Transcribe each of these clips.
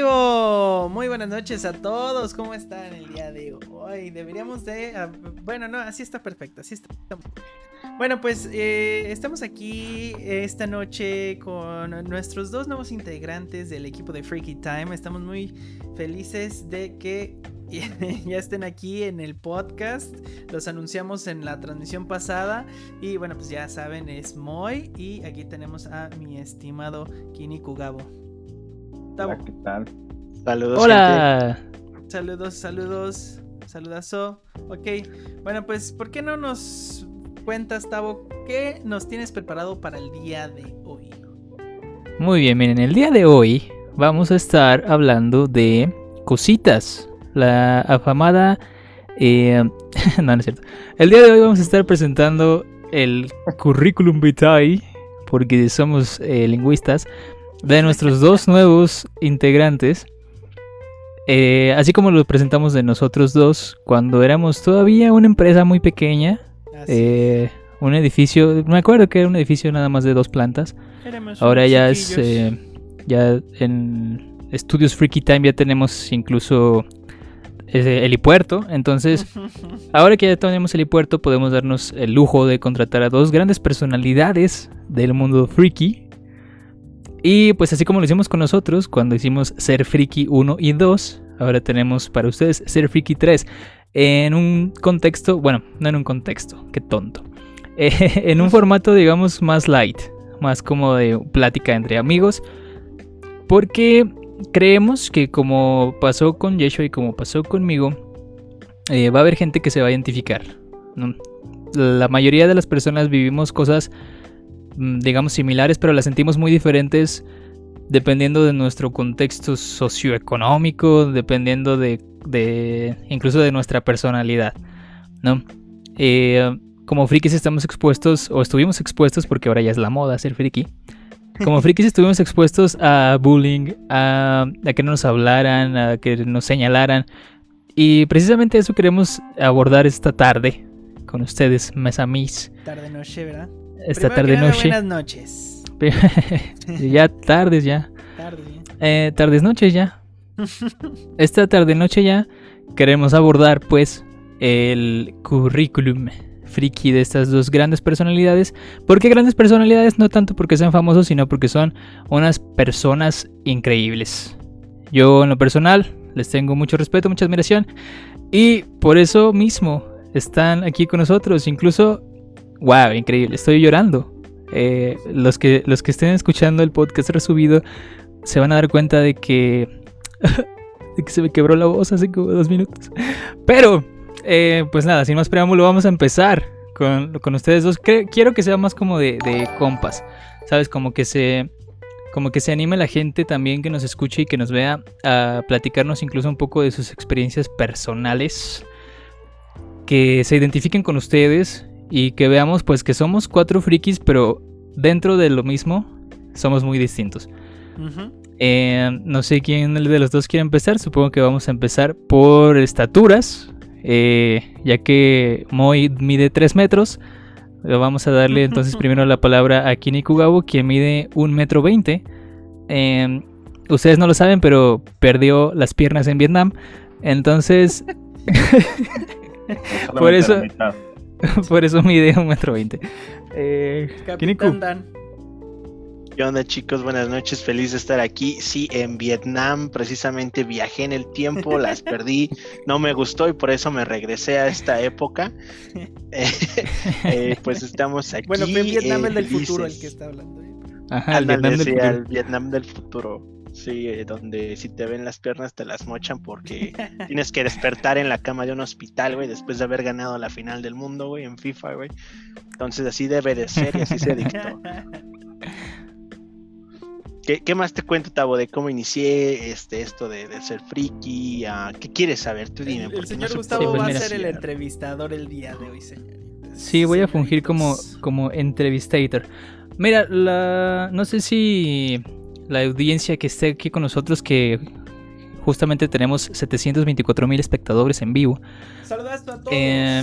Muy buenas noches a todos. ¿Cómo están el día de hoy? Deberíamos de... ah, Bueno, no, así está perfecto. Así está. Bueno, pues eh, estamos aquí esta noche con nuestros dos nuevos integrantes del equipo de Freaky Time. Estamos muy felices de que ya estén aquí en el podcast. Los anunciamos en la transmisión pasada. Y bueno, pues ya saben, es Moy. Y aquí tenemos a mi estimado Kini Kugabo. Hola, ¿qué tal? Saludos. Hola. Saludos, saludos. Saludazo. Ok. Bueno, pues, ¿por qué no nos cuentas, Tavo, qué nos tienes preparado para el día de hoy? Muy bien, miren, el día de hoy vamos a estar hablando de cositas. La afamada... eh, no, no es cierto. El día de hoy vamos a estar presentando el currículum vitae, porque somos eh, lingüistas, de nuestros dos nuevos integrantes. Eh, así como lo presentamos de nosotros dos cuando éramos todavía una empresa muy pequeña. Eh, un edificio, me acuerdo que era un edificio nada más de dos plantas. éramos Ahora ya es, eh, ya en Estudios Freaky Time ya tenemos incluso ese helipuerto. Entonces, ahora que ya tenemos helipuerto, podemos darnos el lujo de contratar a dos grandes personalidades del mundo freaky. Y pues así como lo hicimos con nosotros cuando hicimos Ser Freaky 1 y 2, ahora tenemos para ustedes Ser Freaky 3 en un contexto, bueno, no en un contexto, qué tonto. Eh, en un formato digamos más light, más como de plática entre amigos, porque creemos que como pasó con Yeshua y como pasó conmigo, eh, va a haber gente que se va a identificar. La mayoría de las personas vivimos cosas, digamos, similares, pero las sentimos muy diferentes dependiendo de nuestro contexto socioeconómico, dependiendo de, de incluso de nuestra personalidad, ¿no? Eh, como frikis estamos expuestos, o estuvimos expuestos, porque ahora ya es la moda ser friki, como frikis estuvimos expuestos a bullying, a, a que no nos hablaran, a que nos señalaran. Y precisamente eso queremos abordar esta tarde con ustedes, mes a mis. Tarde noche, ¿verdad? Esta tarde nada, noche. Buenas noches. ya tardes ya. Tarde. Eh, tardes noches ya. Esta tarde noche ya queremos abordar pues el currículum friki de estas dos grandes personalidades. ¿Por qué grandes personalidades? No tanto porque sean famosos, sino porque son unas personas increíbles. Yo en lo personal les tengo mucho respeto, mucha admiración y por eso mismo están aquí con nosotros. Incluso, wow, increíble, estoy llorando. Eh, los, que, los que estén escuchando el podcast resubido se van a dar cuenta de que, se me quebró la voz hace como dos minutos. Pero, eh, pues nada, sin más preámbulo, vamos a empezar con, con ustedes dos. Quiero que sea más como de, de compas, ¿sabes? Como que se... Como que se anime la gente también que nos escuche y que nos vea a platicarnos incluso un poco de sus experiencias personales. Que se identifiquen con ustedes y que veamos pues que somos cuatro frikis, pero dentro de lo mismo somos muy distintos. Eh, no sé quién de los dos quiere empezar. Supongo que vamos a empezar por estaturas. eh, ya que Moy mide 3 metros. Vamos a darle entonces primero la palabra a Kini Kugabo, quien mide 1 metro 20. Eh, ustedes no lo saben, pero perdió las piernas en Vietnam. Entonces, Por eso- mitad. por eso mide 1 metro 20. Eh. Capitán Dan. ¿Qué onda chicos? Buenas noches, feliz de estar aquí. Sí, en Vietnam precisamente viajé en el tiempo, las perdí, no me gustó y por eso me regresé a esta época. Eh, eh, pues estamos aquí. Bueno, fue en Vietnam eh, el del futuro el que está hablando. Ajá, el Vietnam del sí, futuro. al Vietnam del futuro. Sí, eh, donde si te ven las piernas te las mochan porque tienes que despertar en la cama de un hospital, güey, después de haber ganado la final del mundo, güey, en FIFA, güey. Entonces así debe de ser y así se dictó. ¿Qué, qué más te cuento, Tavo, de cómo inicié este, esto de, de ser friki? ah, ¿Qué quieres saber? Tú dime. El, el porque señor no Gustavo Sí, pues va a ser el entrevistador el día de hoy, señoritas. Sí, voy a fungir como, como entrevistator. Mira, la, no sé si la audiencia que esté aquí con nosotros, que justamente tenemos 724 mil espectadores en vivo, Saludas a todos. Eh,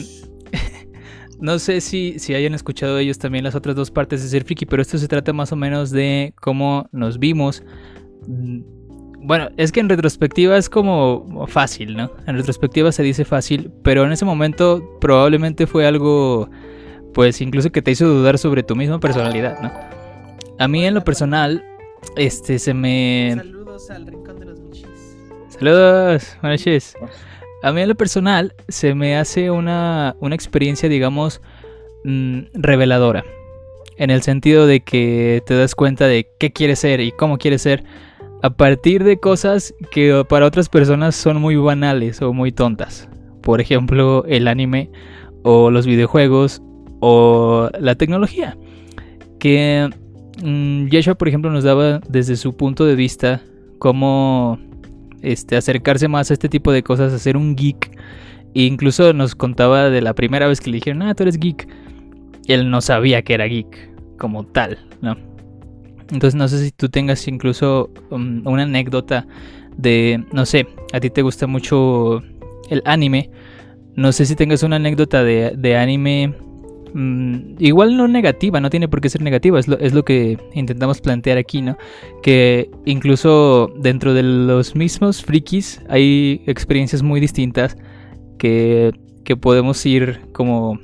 no sé si, si hayan escuchado ellos también las otras dos partes de Ser Friki, pero esto se trata más o menos de cómo nos vimos. mm, Bueno, es que en retrospectiva es como fácil, ¿no? En retrospectiva se dice fácil, pero en ese momento probablemente fue algo, pues incluso que te hizo dudar sobre tu misma personalidad, ¿no? A mí en lo personal, este, se me... Saludos al rincón de los michis. Saludos, noches. A mí en lo personal se me hace una, una experiencia, digamos, mm, reveladora. En el sentido de que te das cuenta de qué quieres ser y cómo quieres ser a partir de cosas que para otras personas son muy banales o muy tontas. Por ejemplo, el anime o los videojuegos o la tecnología. Que mm, Yeshua, por ejemplo, nos daba desde su punto de vista cómo este, acercarse más a este tipo de cosas, a ser un geek. E incluso nos contaba de la primera vez que le dijeron, ah, tú eres geek. Él no sabía que era geek como tal, ¿no? Entonces no sé si tú tengas incluso um, una anécdota de, no sé, a ti te gusta mucho el anime. No sé si tengas una anécdota de, anime mm, igual no negativa, no tiene por qué ser negativa, es lo, es lo, que intentamos plantear aquí, ¿no? Que incluso dentro de los mismos frikis hay experiencias muy distintas que, que podemos ir como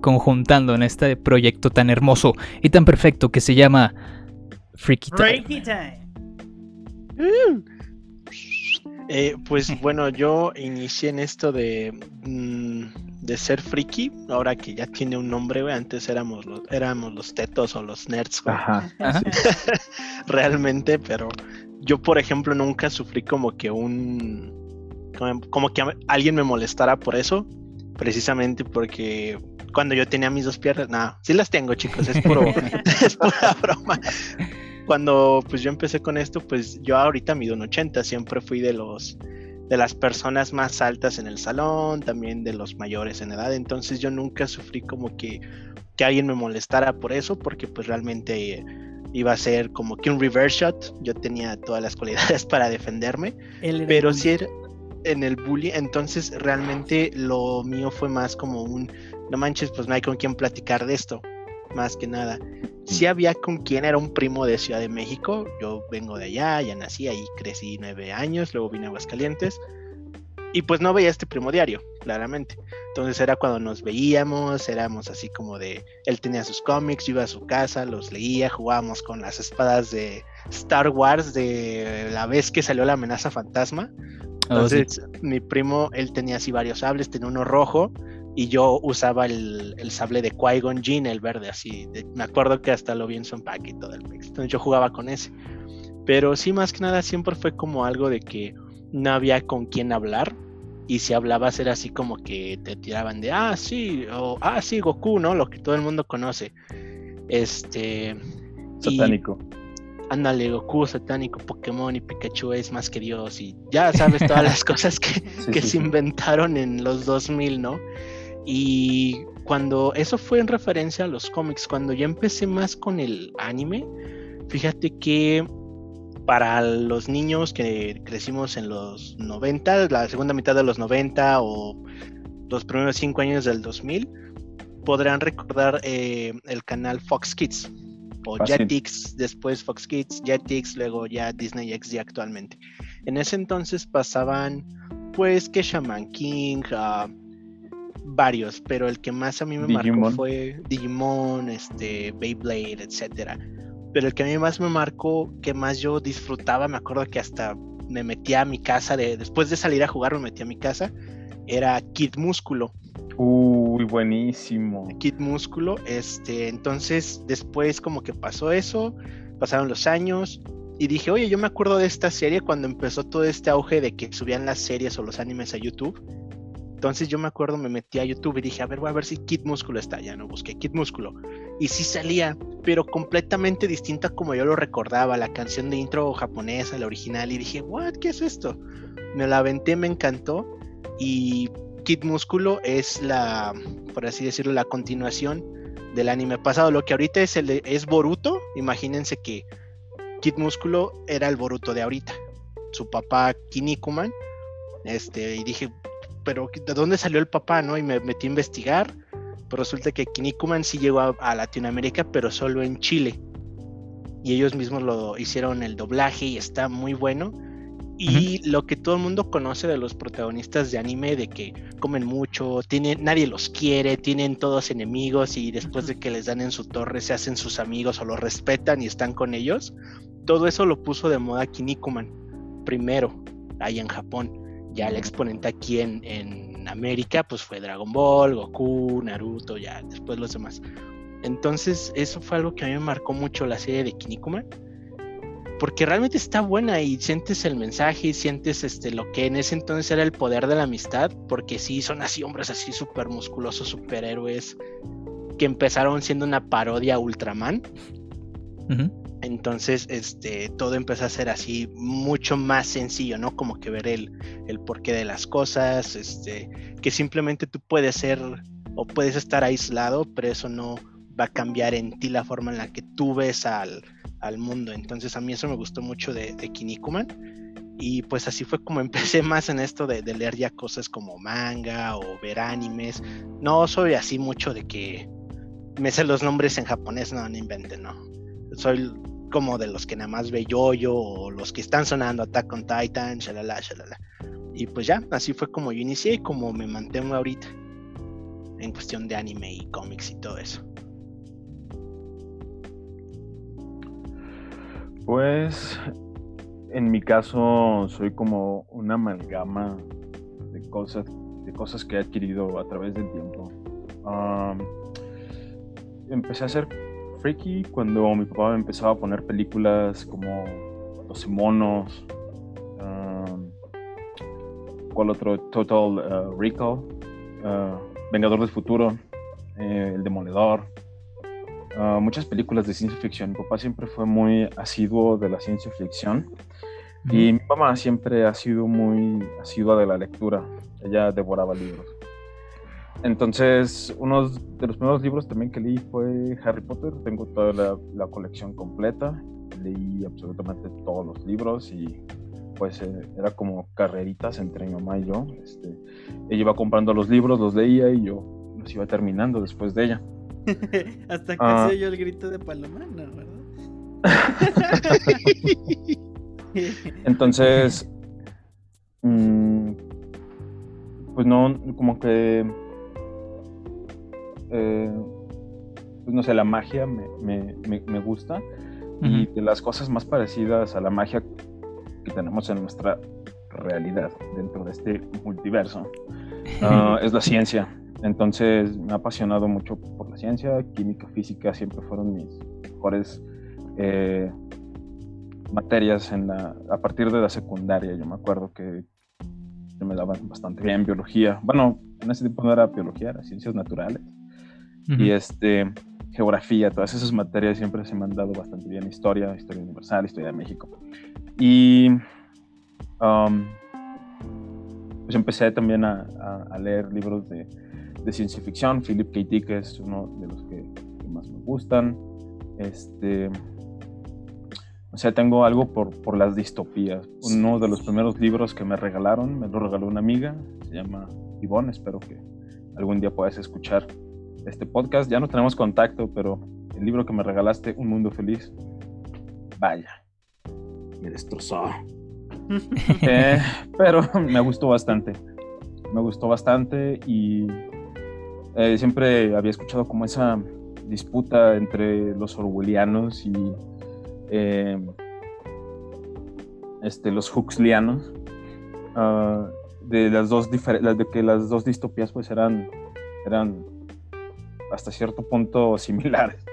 conjuntando en este proyecto tan hermoso y tan perfecto que se llama Freaky Time. Mm. Eh, pues bueno, yo inicié en esto de, mm, de ser friki, ahora que ya tiene un nombre, antes éramos los, éramos los tetos o los nerds, realmente, pero yo por ejemplo nunca sufrí como que un, como que alguien me molestara por eso, precisamente porque cuando yo tenía mis dos piernas, nada, sí las tengo chicos, es, puro, es pura broma. Cuando pues yo empecé con esto, pues yo ahorita mido un 80, siempre fui de los de las personas más altas en el salón, también de los mayores en edad, entonces yo nunca sufrí como que, que alguien me molestara por eso, porque pues realmente iba a ser como que un reverse shot, yo tenía todas las cualidades para defenderme, pero si era en el bully, entonces realmente lo mío fue más como un, no manches, pues no hay con quién platicar de esto, más que nada. Sí había con quien era un primo de Ciudad de México, yo vengo de allá, ya nací ahí, crecí nueve años, luego vine a Aguascalientes y pues no veía este primo diario, claramente. Entonces era cuando nos veíamos, éramos así como de, él tenía sus cómics, yo iba a su casa, los leía, jugábamos con las espadas de Star Wars de la vez que salió la amenaza fantasma. Oh, Entonces mi primo, él tenía así varios sables, tenía uno rojo y yo usaba el, sable de Qui-Gon Jinn, el verde, así. me acuerdo que hasta lo vi en su empaque y todo el mix. Entonces yo jugaba con ese. Pero sí, más que nada, siempre fue como algo de que no había con quién hablar. Y si hablabas era así como que te tiraban de, ah, sí, o ah, sí, Goku, ¿no? Lo que todo el mundo conoce. Este. Satánico. ándale, Goku, satánico, Pokémon y Pikachu es más que Dios. Y ya sabes todas las cosas que, que se inventaron en los 2000, ¿no? Y cuando eso fue en referencia a los cómics, cuando ya empecé más con el anime, fíjate que para los niños que crecimos en los 90, la segunda mitad de los 90 o los primeros 5 años del 2000, podrán recordar eh, el canal Fox Kids o Jetix, después Fox Kids, Jetix, luego ya Disney XD actualmente. En ese entonces pasaban pues que Shaman King, uh, varios, pero el que más a mí me marcó fue Digimon, este, Beyblade, etcétera. Pero el que a mí más me marcó, que más yo disfrutaba, me acuerdo que hasta me metía a mi casa, de, después de salir a jugar me metí a mi casa, era Kid Músculo. Uy, buenísimo. Kid Músculo, este, entonces después como que pasó eso, pasaron los años, y dije, oye, yo me acuerdo de esta serie cuando empezó todo este auge de que subían las series o los animes a YouTube. Entonces yo me acuerdo, me metí a YouTube y dije, a ver, voy a ver si Kid Músculo está. Ya no busqué Kid Músculo. Y sí salía, pero completamente distinta como yo lo recordaba, la canción de intro japonesa, la original. Y dije, what, ¿qué es esto? Me la aventé, me encantó. Y Kid Músculo es la, por así decirlo, la continuación del anime pasado. Lo que ahorita es, el, es Boruto. Imagínense que Kid Músculo era el Boruto de ahorita. Su papá Kinikuman. Este, y dije, pero ¿de dónde salió el papá, no? Y me metí a investigar, pero resulta que Kinnikuman sí llegó a, Latinoamérica, pero solo en Chile. Y ellos mismos lo hicieron el doblaje y está muy bueno. Y lo que todo el mundo conoce de los protagonistas de anime, de que comen mucho, tienen, nadie los quiere, tienen todos enemigos y después de que les dan en su torre se hacen sus amigos o los respetan y están con ellos, todo eso lo puso de moda Kinnikuman primero, ahí en Japón. Ya el exponente aquí en, en América, pues fue Dragon Ball, Goku, Naruto, ya después los demás. Entonces, eso fue algo que a mí me marcó mucho la serie de Kinnikuman porque realmente está buena y sientes el mensaje y sientes este lo que en ese entonces era el poder de la amistad, porque sí son así hombres así súper musculosos, superhéroes que empezaron siendo una parodia a Ultraman. Entonces, este, todo empezó a ser así mucho más sencillo, ¿no? Como que ver el, el porqué de las cosas, este, que simplemente tú puedes ser o puedes estar aislado, pero eso no va a cambiar en ti la forma en la que tú ves al, al mundo. Entonces a mí eso me gustó mucho de, de. Y pues así fue como empecé más en esto de, leer ya cosas como manga o ver animes. No soy así mucho de que me sé los nombres en japonés, no, no inventen, no. Soy como de los que nada más ve yo o los que están sonando Attack on Titan, shalala, shalala. Y pues ya, así fue como yo inicié y como me mantengo ahorita en cuestión de anime y cómics y todo eso. Pues en mi caso soy como una amalgama de cosas, de cosas que he adquirido a través del tiempo. empecé a ser freaky cuando mi papá me empezaba a poner películas como Los Monos, ¿cuál otro? Total uh, Recall, uh, Vengador del Futuro, eh, El Demoledor. Ah, muchas películas de ciencia ficción. Mi papá siempre fue muy asiduo de la ciencia ficción y mi mamá siempre ha sido muy asidua de la lectura. Ella devoraba libros. Entonces, uno de los primeros libros también que leí fue Harry Potter. Tengo toda la, colección completa. Leí absolutamente todos los libros y pues eh, era como carreritas entre mi mamá y yo. Este, ella iba comprando los libros, los leía y yo los iba terminando después de ella. Hasta que ah. se oyó el grito de Palomano, ¿verdad? Entonces, mm, pues no, como que, eh, pues no sé, la magia me, gusta y de las cosas más parecidas a la magia que tenemos en nuestra realidad dentro de este multiverso ah, es la ciencia. Entonces me ha apasionado mucho por la ciencia, química, física, siempre fueron mis mejores eh, materias en la, a partir de la secundaria. Yo me acuerdo que me daban bastante bien biología. Bueno, en ese tiempo no era biología, era ciencias naturales. Y este, geografía, todas esas materias siempre se me han dado bastante bien. Historia, historia universal, historia de México. Y um, pues empecé también a leer libros de de ciencia ficción. Philip K. Dick es uno de los que, más me gustan. Este, o sea, tengo algo por, por, las distopías. Uno de los primeros libros que me regalaron, me lo regaló una amiga, se llama Ivonne, espero que algún día puedas escuchar este podcast. Ya no tenemos contacto, pero el libro que me regalaste, Un Mundo Feliz, vaya, me destrozó. Eh, pero me gustó bastante. Me gustó bastante y eh, siempre había escuchado como esa disputa entre los orwellianos y eh, este, los huxleyanos, ah, de las dos de que las dos distopías pues eran, eran hasta cierto punto similares.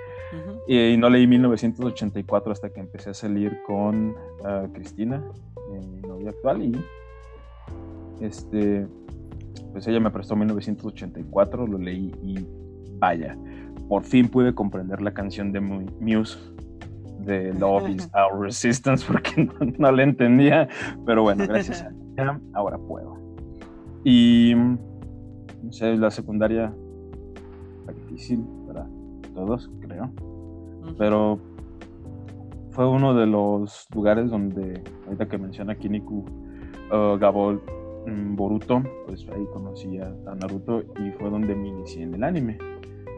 y, no leí 1984 hasta que empecé a salir con ah, Cristina, mi novia actual, y este pues ella me prestó 1984, lo leí y vaya, por fin pude comprender la canción de Muse de Love is Our Resistance porque no, la entendía, pero bueno, gracias a ella ahora puedo. Y no sé, la secundaria difícil para todos, creo, pero fue uno de los lugares donde, ahorita que menciona Kiniku, uh, Gabol Boruto, pues ahí conocí a, Naruto y fue donde me inicié en el anime,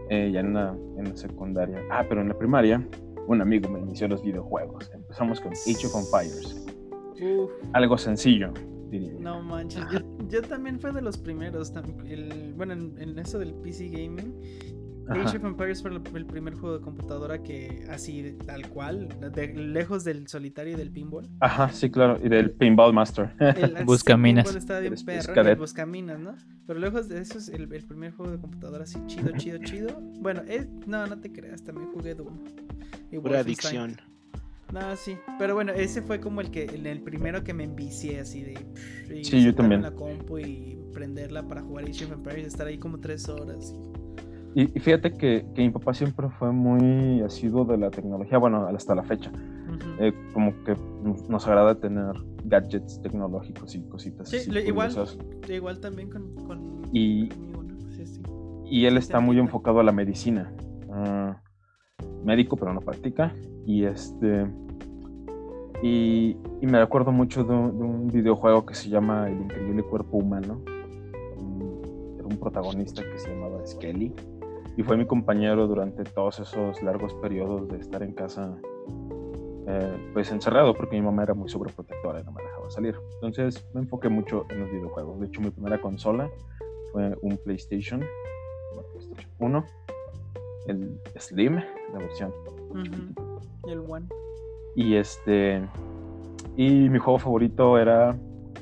eh, ya en la, en la secundaria. Ah, pero en la primaria, un amigo me inició los videojuegos. Empezamos con Age of Empires. Uf, algo sencillo, diría. no manches. Yo, yo también fue de los primeros. el- bueno, en, en eso del PC Gaming. Ajá. Age of Empires fue el, primer juego de computadora que así tal cual, de- lejos del solitario y del pinball. Ajá, sí, claro. Y del Pinball Master. El, Buscaminas. estaba bien El perro. Buscaminas, ¿no? Pero lejos de eso es el, el primer juego de computadora así chido, chido, chido. Bueno, es- no, no te creas, también jugué Doom. Y Pura adicción. No, sí. Pero bueno, ese fue como el que el, el primero que me envicié así de. y Sí, yo también. en la compu y prenderla para jugar Age of Empires, estar ahí como tres horas. Y, y fíjate que, que mi papá siempre fue muy asiduo de la tecnología, bueno, hasta la fecha. Eh, como que nos- agrada tener gadgets tecnológicos y cositas. Sí, así lo- igual. Igual también con. con Y- conmigo, ¿no? Sí, sí. Y él está muy enfocado a la medicina. Ah, médico, pero no practica. Y este. Y, y me acuerdo mucho de un, de un videojuego que se llama El Increíble Cuerpo Humano. Era un protagonista que se llamaba Skelly. Y fue mi compañero durante todos esos largos periodos de estar en casa, eh, pues encerrado, porque mi mamá era muy sobreprotectora y no me dejaba salir. Entonces me enfoqué mucho en los videojuegos. De hecho, mi primera consola fue un PlayStation, PlayStation 1, el Slim, la versión. Y el One. Y este. Y mi juego favorito era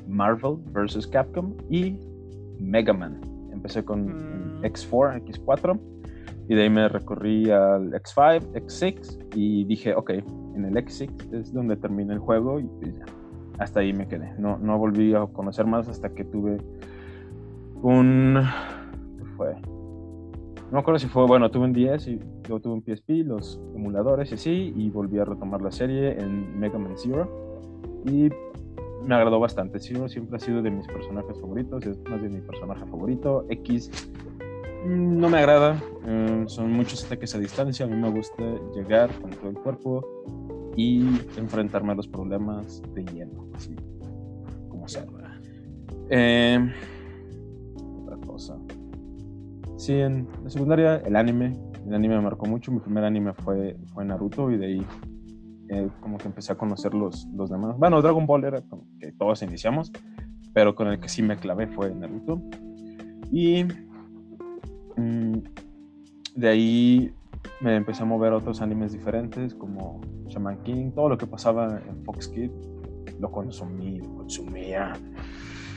Marvel vs. Capcom y Mega Man. Empecé con Mm. el X4, X4, y de ahí me recorrí al X5, X6, y dije, ok, en el X6 es donde termina el juego, y pues ya, hasta ahí me quedé. No, no volví a conocer más hasta que tuve un. ¿Qué fue? No me acuerdo si fue, bueno, tuve un 10 y luego tuve un PSP, los emuladores y así, y volví a retomar la serie en Mega Man Zero. Y me agradó bastante. Zero siempre ha sido de mis personajes favoritos, es más de mi personaje favorito. X no me agrada, eh, son muchos ataques a distancia. A mí me gusta llegar con todo el cuerpo y enfrentarme a los problemas de lleno, así como sea. Eh, otra cosa. Sí, en la secundaria, el anime. El anime me marcó mucho. Mi primer anime fue, fue Naruto y de ahí eh, como que empecé a conocer los, los demás. Bueno, Dragon Ball era como que todos iniciamos, pero con el que sí me clavé fue Naruto. Y mm, de ahí me empecé a mover a otros animes diferentes como Shaman King, todo lo que pasaba en Fox Kids. Lo consumí, lo consumía.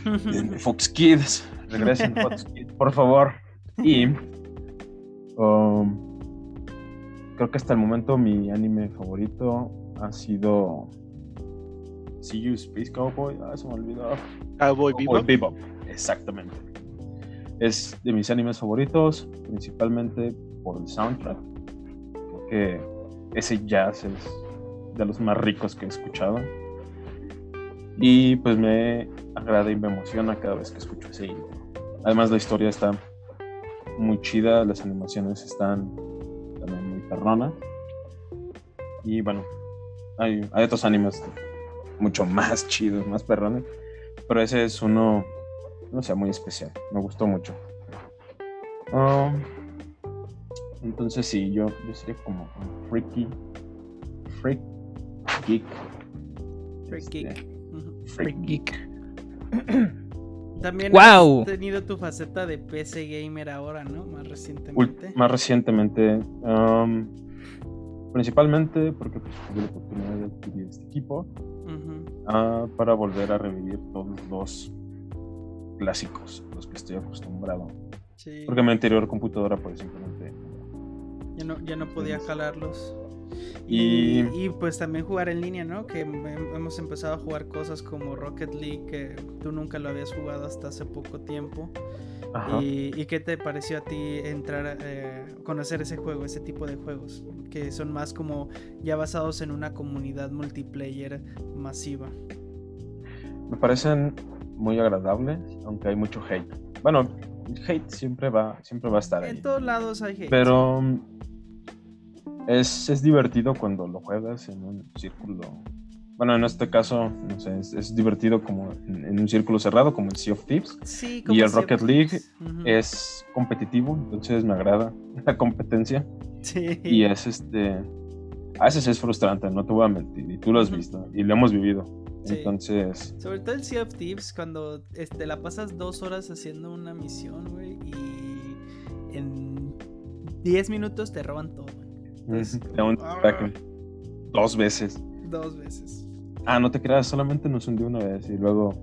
En Fox Kids, regresen Fox Kids, por favor. Y um, creo que hasta el momento mi anime favorito ha sido See You Space Cowboy. Ah, se me olvidó. Cowboy Cowboy Bebop. Bebop, exactamente. Es de mis animes favoritos, principalmente por el soundtrack. Creo que ese jazz es de los más ricos que he escuchado. Y pues me agrada y me emociona cada vez que escucho ese intro. Además la historia está muy chida, las animaciones están también muy perronas. Y bueno, hay, hay otros animes mucho más chidos, más perrones. Pero ese es uno, no sé, muy especial. Me gustó mucho. Ah, entonces sí, yo, yo sería como un freaky, freak, geek. Freak este, geek. Freak Geek. También ¡Guau! has tenido tu faceta de PC gamer ahora, ¿no? Más recientemente. más recientemente, um, principalmente porque pues, tuve la oportunidad de adquirir este equipo ah, para volver a revivir todos los clásicos, los que estoy acostumbrado. Sí. Porque mi anterior computadora, pues simplemente. Ya no, ya no podía jalarlos. Y- Y, y, pues también jugar en línea, ¿no? Que hem- hemos empezado a jugar cosas como Rocket League, que tú nunca lo habías jugado hasta hace poco tiempo. Ajá. ¿Y, y qué te pareció a ti entrar a eh, conocer ese juego, ese tipo de juegos? Que son más como ya basados en una comunidad multiplayer masiva. Me parecen muy agradables, aunque hay mucho hate. Bueno, el hate siempre va, siempre va a estar ahí. En todos lados hay hate. Pero mm, es, es divertido cuando lo juegas en un círculo. Bueno, en este caso, no sé, es, es divertido como en, en un círculo cerrado, como en Sea of Thieves. Sí, y el Sea Rocket League. Es competitivo, entonces me agrada la competencia. Sí. Y es este. A veces es frustrante, no te voy a mentir, y tú lo has visto, y lo hemos vivido. Sí. Entonces, Sobre todo el Sea of Thieves, cuando este, la pasas dos horas haciendo una misión, güey, y en 10 minutos te roban todo. Back- dos veces. Dos veces. Ah, no te creas, solamente nos hundió una vez y luego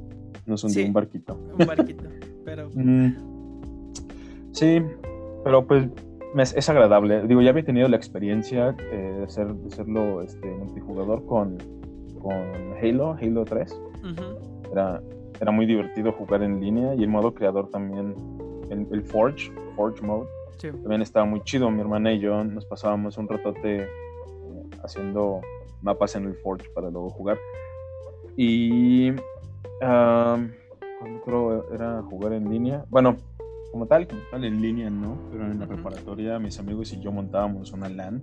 nos hundió Sí. un barquito. Un barquito. Pero Mm, Sí, pero pues es, es agradable. Digo, ya había tenido la experiencia eh, de, de hacerlo este, multijugador con, con Halo, Halo 3. ujú, Era, era muy divertido jugar en línea y el modo creador también, el, el Forge, Forge Mode, sí. también estaba muy chido. Mi hermana y yo nos pasábamos un ratote eh, haciendo mapas en el Forge para luego jugar. Y ¿cuándo creo era jugar en línea. Bueno, como tal, como tal en línea no, pero en la preparatoria mis amigos y yo montábamos una LAN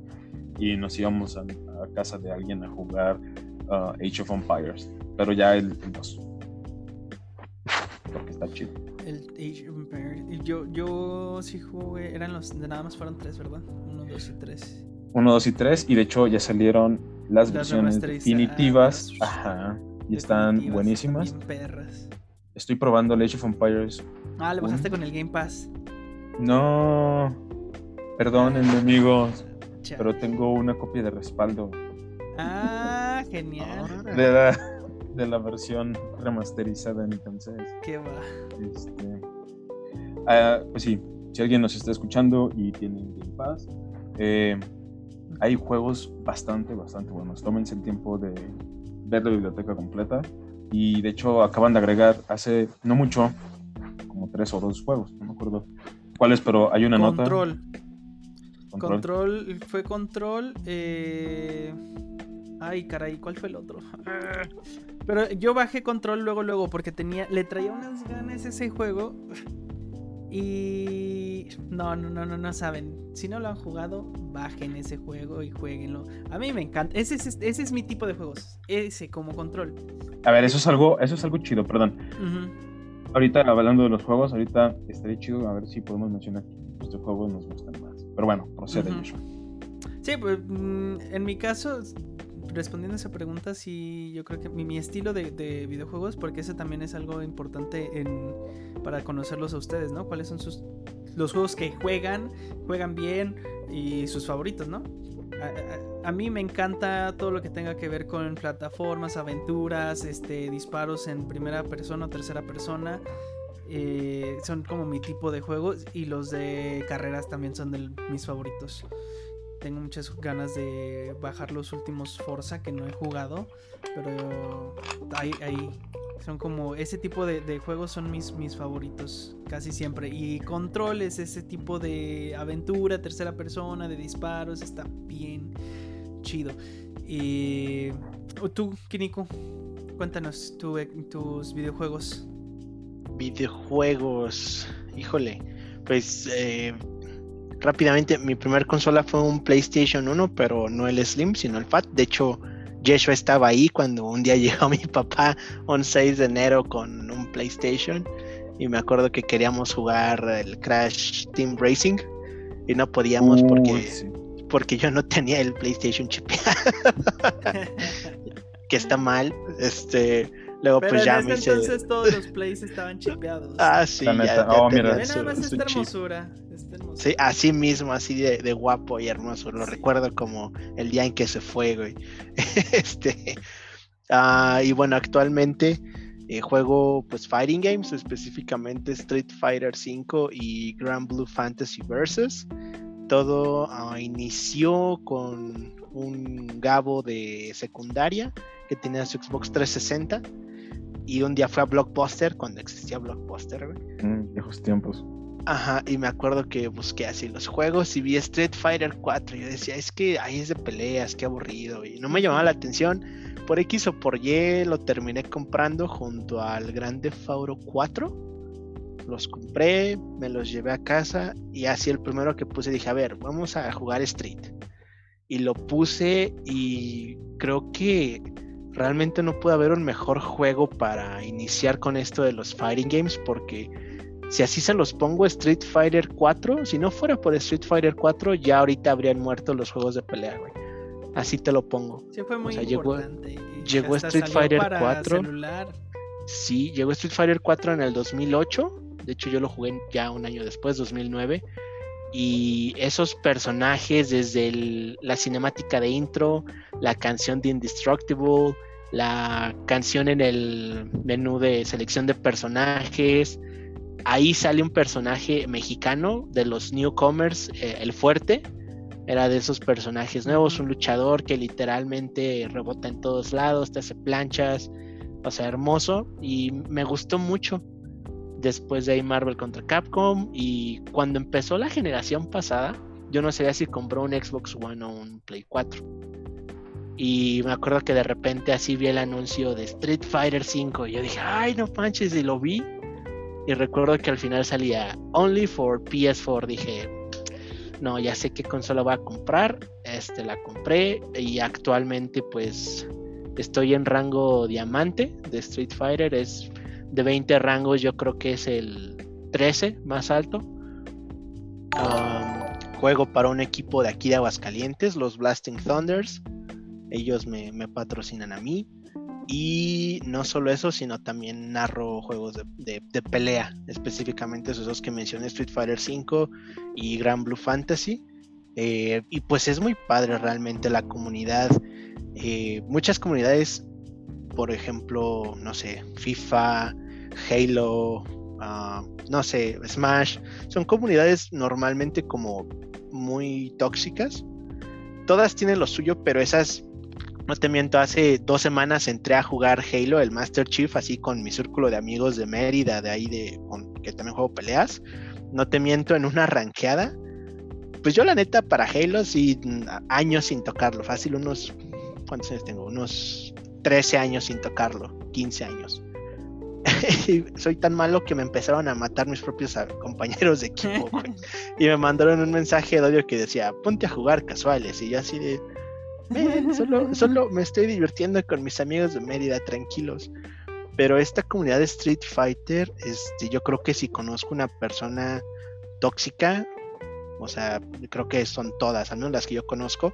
y nos íbamos a, a casa de alguien a jugar ah, Age of Empires, pero ya el 2. Porque está chido. El Age of Empires. Yo, yo sí jugué. Eran los. de Nada más fueron tres, ¿verdad? Uno, dos y tres. 1, 2 y 3 y de hecho ya salieron las, Las versiones definitivas. Ajá. Y están buenísimas. perras. Estoy probando el Age of Empires. Ah, le bajaste Uno. con el Game Pass. No. Perdonen, amigos, Chale. pero tengo una copia de respaldo Ah, genial. De la, de la versión remasterizada, entonces. Qué va. Este, ah, pues sí, si alguien nos está escuchando y tiene Game Pass, eh, hay juegos bastante, bastante buenos. Tómense el tiempo de ver la biblioteca completa. Y de hecho acaban de agregar hace no mucho, como tres o dos juegos, no me acuerdo cuáles, pero hay una Control. nota. Control. Fue Control. eh, Ay, caray, ¿cuál fue el otro? Ah, Pero yo bajé Control luego, luego, porque tenía, le traía unas ganas ese juego. Y no, no, no, no, no saben. Si no lo han jugado, bajen ese juego y jueguenlo. A mí me encanta. Ese es, ese es mi tipo de juegos. Ese como control. A ver, eso es algo, eso es algo chido, perdón. Ahorita hablando de los juegos, ahorita estaría chido a ver si podemos mencionar que estos juegos nos gustan más. Pero bueno, procede. Joshua. Sí, pues mm, en mi caso, respondiendo a esa pregunta, sí, yo creo que mi, estilo de, de videojuegos, porque eso también es algo importante para conocerlos a ustedes, ¿no? ¿Cuáles son sus los juegos que juegan, juegan bien y sus favoritos, ¿no? A mí me encanta todo lo que tenga que ver con plataformas, aventuras, este, disparos en primera persona o tercera persona. Eh, son como mi tipo de juegos y los de carreras también son de mis favoritos. Tengo muchas ganas de bajar los últimos Forza que no he jugado, pero ahí, ahí son como ese tipo de, juegos son mis, mis favoritos casi siempre. Y Control es ese tipo de aventura, tercera persona, de disparos, está bien chido. Y tú, Kiniko, cuéntanos tu- tus videojuegos. Videojuegos. Híjole. Pues eh, rápidamente, mi primer consola fue un PlayStation 1, pero no el Slim, sino el Fat. De hecho, Yeshua estaba ahí cuando un día llegó mi papá un 6 de enero con un PlayStation. Y me acuerdo que queríamos jugar el Crash Team Racing. Y no podíamos porque, sí. porque yo no tenía el PlayStation chipeado, que está mal. Este, luego Pero pues en ya ese me hice- entonces todos los plays estaban chipeados. Ah, sí, La ya- ya Oh, mira, nada más esta hermosura. Sí, así mismo, así de, de guapo y hermoso. Lo Sí. recuerdo como el día en que se fue, güey. este. ah, y bueno, actualmente eh, juego pues Fighting Games, específicamente Street Fighter V y Grand Blue Fantasy Versus. Todo ah, inició con un Gabo de secundaria que tenía su Xbox 360. Y un día fue a Blockbuster, cuando existía Blockbuster, güey. Mm, viejos tiempos. Ajá, y me acuerdo que busqué así los juegos y vi Street Fighter 4. Y yo decía, es que ahí es de peleas, qué aburrido. Y no me llamaba la atención. Por X o por Y lo terminé comprando junto al Grande Fauro 4. Los compré, me los llevé a casa y así el primero que puse dije, a ver, vamos a jugar Street. Y lo puse y creo que realmente no puede haber un mejor juego para iniciar con esto de los fighting games porque si así se los pongo Street Fighter 4, si no fuera por Street Fighter 4 ya ahorita habrían muerto los juegos de pelea, güey. Así te lo pongo. Sí, fue muy sea, llegó- importante. y llegó Street Fighter para 4. celular. Sí, llegó Street Fighter 4 en el 2008. De hecho, yo lo jugué ya un año después, 2009. Y esos personajes, desde el- la cinemática de intro, la canción de Indestructible, la canción en el menú de selección de personajes. Ahí sale un personaje mexicano de los newcomers, eh, el fuerte. Era de esos personajes nuevos, un luchador que literalmente rebota en todos lados, te hace planchas, o sea, hermoso y me gustó mucho. Después de ahí Marvel contra Capcom y cuando empezó la generación pasada, yo no sabía si compró un Xbox One o un Play 4. Y me acuerdo que de repente así vi el anuncio de Street Fighter 5 y yo dije, ay, no manches, y lo vi. Y recuerdo que al final salía Only for PS4. Dije, no, ya sé qué consola voy a comprar. Este la compré y actualmente pues estoy en rango diamante de Street Fighter. Es de 20 rangos, yo creo que es el 13 más alto. Um, juego para un equipo de aquí de Aguascalientes, los Blasting Thunders. Ellos me, me patrocinan a mí. Y no solo eso, sino también narro juegos de, de- pelea, específicamente esos dos que mencioné, Street Fighter V y Grand Blue Fantasy. Eh, y pues es muy padre realmente la comunidad. Eh, muchas comunidades, por ejemplo, no sé, FIFA, Halo, ah, no sé, Smash, son comunidades normalmente como muy tóxicas. Todas tienen lo suyo, pero esas, no te miento, hace dos semanas entré a jugar Halo, el Master Chief, así con mi círculo de amigos de Mérida, de ahí de con, que también juego peleas. No te miento, en una ranqueada. Pues yo la neta para Halo sí mm, años sin tocarlo, fácil unos ¿cuántos años tengo? Unos 13 años sin tocarlo, 15 años. Soy tan malo que me empezaron a matar mis propios compañeros de equipo, güey. Y me mandaron un mensaje de odio que decía, ponte a jugar casuales. Y yo así de, "Men, solo, solo me estoy divirtiendo con mis amigos de Mérida, tranquilos. Pero esta comunidad de Street Fighter, este, yo creo que si conozco una persona tóxica, o sea, creo que son todas, al menos las que yo conozco,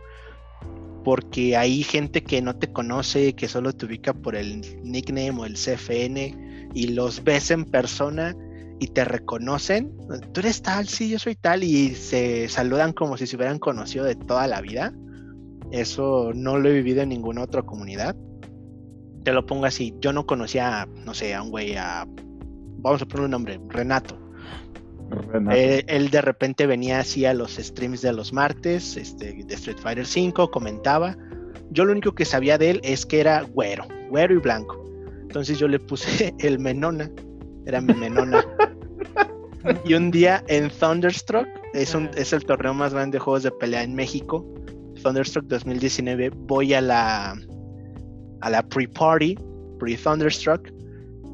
porque hay gente que no te conoce, que solo te ubica por el nickname o el CFN y los ves en persona y te reconocen. Tú eres tal, sí, yo soy tal y se saludan como si se hubieran conocido de toda la vida. Eso no lo he vivido en ninguna otra comunidad. Te lo pongo así, yo no conocía, no sé, a un güey, a... Vamos a poner un nombre, Renato. Renato. Eh, él de repente venía así a los streams de los martes, este, de Street Fighter V, comentaba. Yo lo único que sabía de él es que era güero, güero y blanco. Entonces yo le puse el Menona, era mi Menona. y un día en Thunderstruck, es, un, es el torneo más grande de juegos de pelea en México, Thunderstruck 2019, voy a la, a la pre-party, pre-Thunderstruck.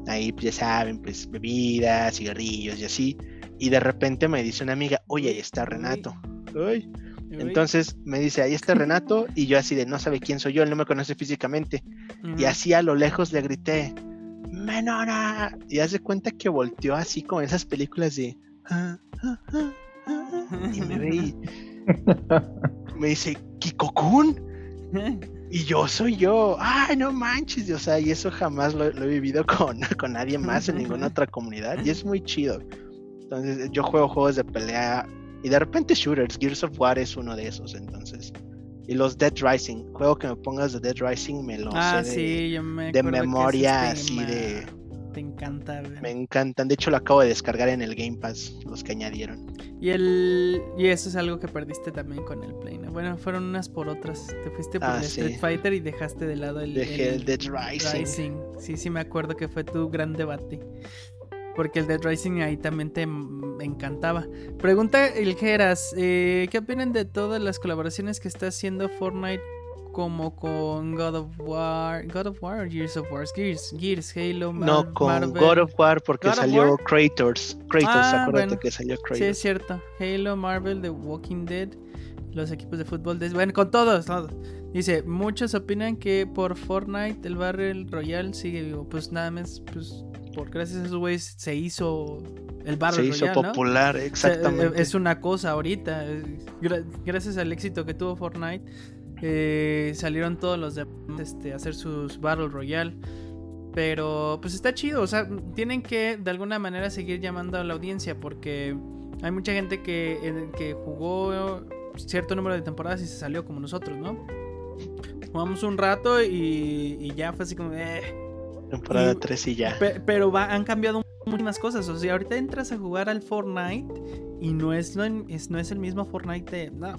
Ahí pues, ya saben, pues bebidas, cigarrillos y así. Y de repente me dice una amiga, oye, ahí está Renato. Uy. Entonces me dice, ahí está Renato. Y yo así de, no sabe quién soy yo, él no me conoce físicamente. Y así a lo lejos le grité, Menona. Y hace cuenta que volteó así como esas películas de... "Ah, ah, ah, ah", Y me ve y me dice, Kikokun. Y yo soy yo. Ay, no manches. O sea, y eso jamás lo, lo he vivido con, con nadie más en ninguna otra comunidad. Y es muy chido. Entonces, yo juego juegos de pelea y de repente shooters. Gears of War es uno de esos. Entonces, y los Dead Rising. Juego que me pongas de Dead Rising me lo Ah, sé de, sí, yo me de memoria, así de- Te encanta, güey. Me encantan. De hecho, lo acabo de descargar en el Game Pass, los que añadieron. Y el y eso es algo que perdiste también con el Play, ¿no? Bueno, fueron unas por otras. Te fuiste por Ah, el sí. Street Fighter y dejaste de lado el, Dejé el Dead Rising. Sí, sí me acuerdo que fue tu gran debate. Porque el Dead Rising ahí también te encantaba. Pregunta el Geras, eh, ¿qué opinan de todas las colaboraciones que está haciendo Fortnite como con God of War, God of War Gears of War, Gears, Gears, Halo, Mar- No, con Marvel? God of War, porque God salió War. Kratos. Kratos, Ah, acuérdate bueno. que salió Kratos. Sí, es cierto. Halo, Marvel, The Walking Dead, los equipos de fútbol. de- Bueno, con todos, todos. Dice, muchos opinan que por Fortnite el Battle Royale sigue vivo. Pues nada más, pues por gracias a esos güeyes se hizo el Battle se hizo popular, sea, exactamente. es una cosa ahorita. eh, gra- gracias al éxito que tuvo Fortnite, Eh, salieron todos los de este, hacer sus Battle Royale. Pero pues está chido, o sea, tienen que de alguna manera seguir llamando a la audiencia porque hay mucha gente que, que jugó cierto número de temporadas y se salió como nosotros, ¿no? Jugamos un rato y, ya fue así como... Eh. Temporada 3 y ya. pero va, han cambiado muchísimas cosas. O sea, ahorita entras a jugar al Fortnite y no es, no es, el mismo Fortnite de... No,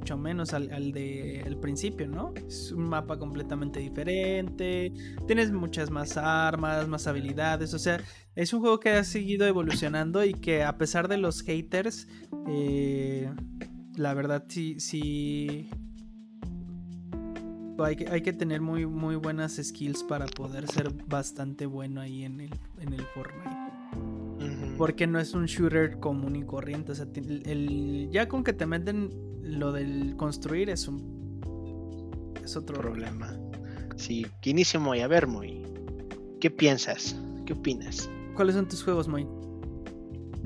mucho menos al, al de el principio, ¿no? Es un mapa completamente diferente, tienes muchas más armas, más habilidades, o sea, es un juego que ha seguido evolucionando y que a pesar de los haters, eh, la verdad sí, sí, hay que, hay que tener muy, muy buenas skills para poder ser bastante bueno ahí en el, en el Fortnite. Porque no es un shooter común y corriente. O sea, el, ya con que te meten lo del construir es un. Es otro problema. Sí, que inicio Moy. A ver, Moy. ¿Qué piensas? ¿Qué opinas? ¿Cuáles son tus juegos, Moy?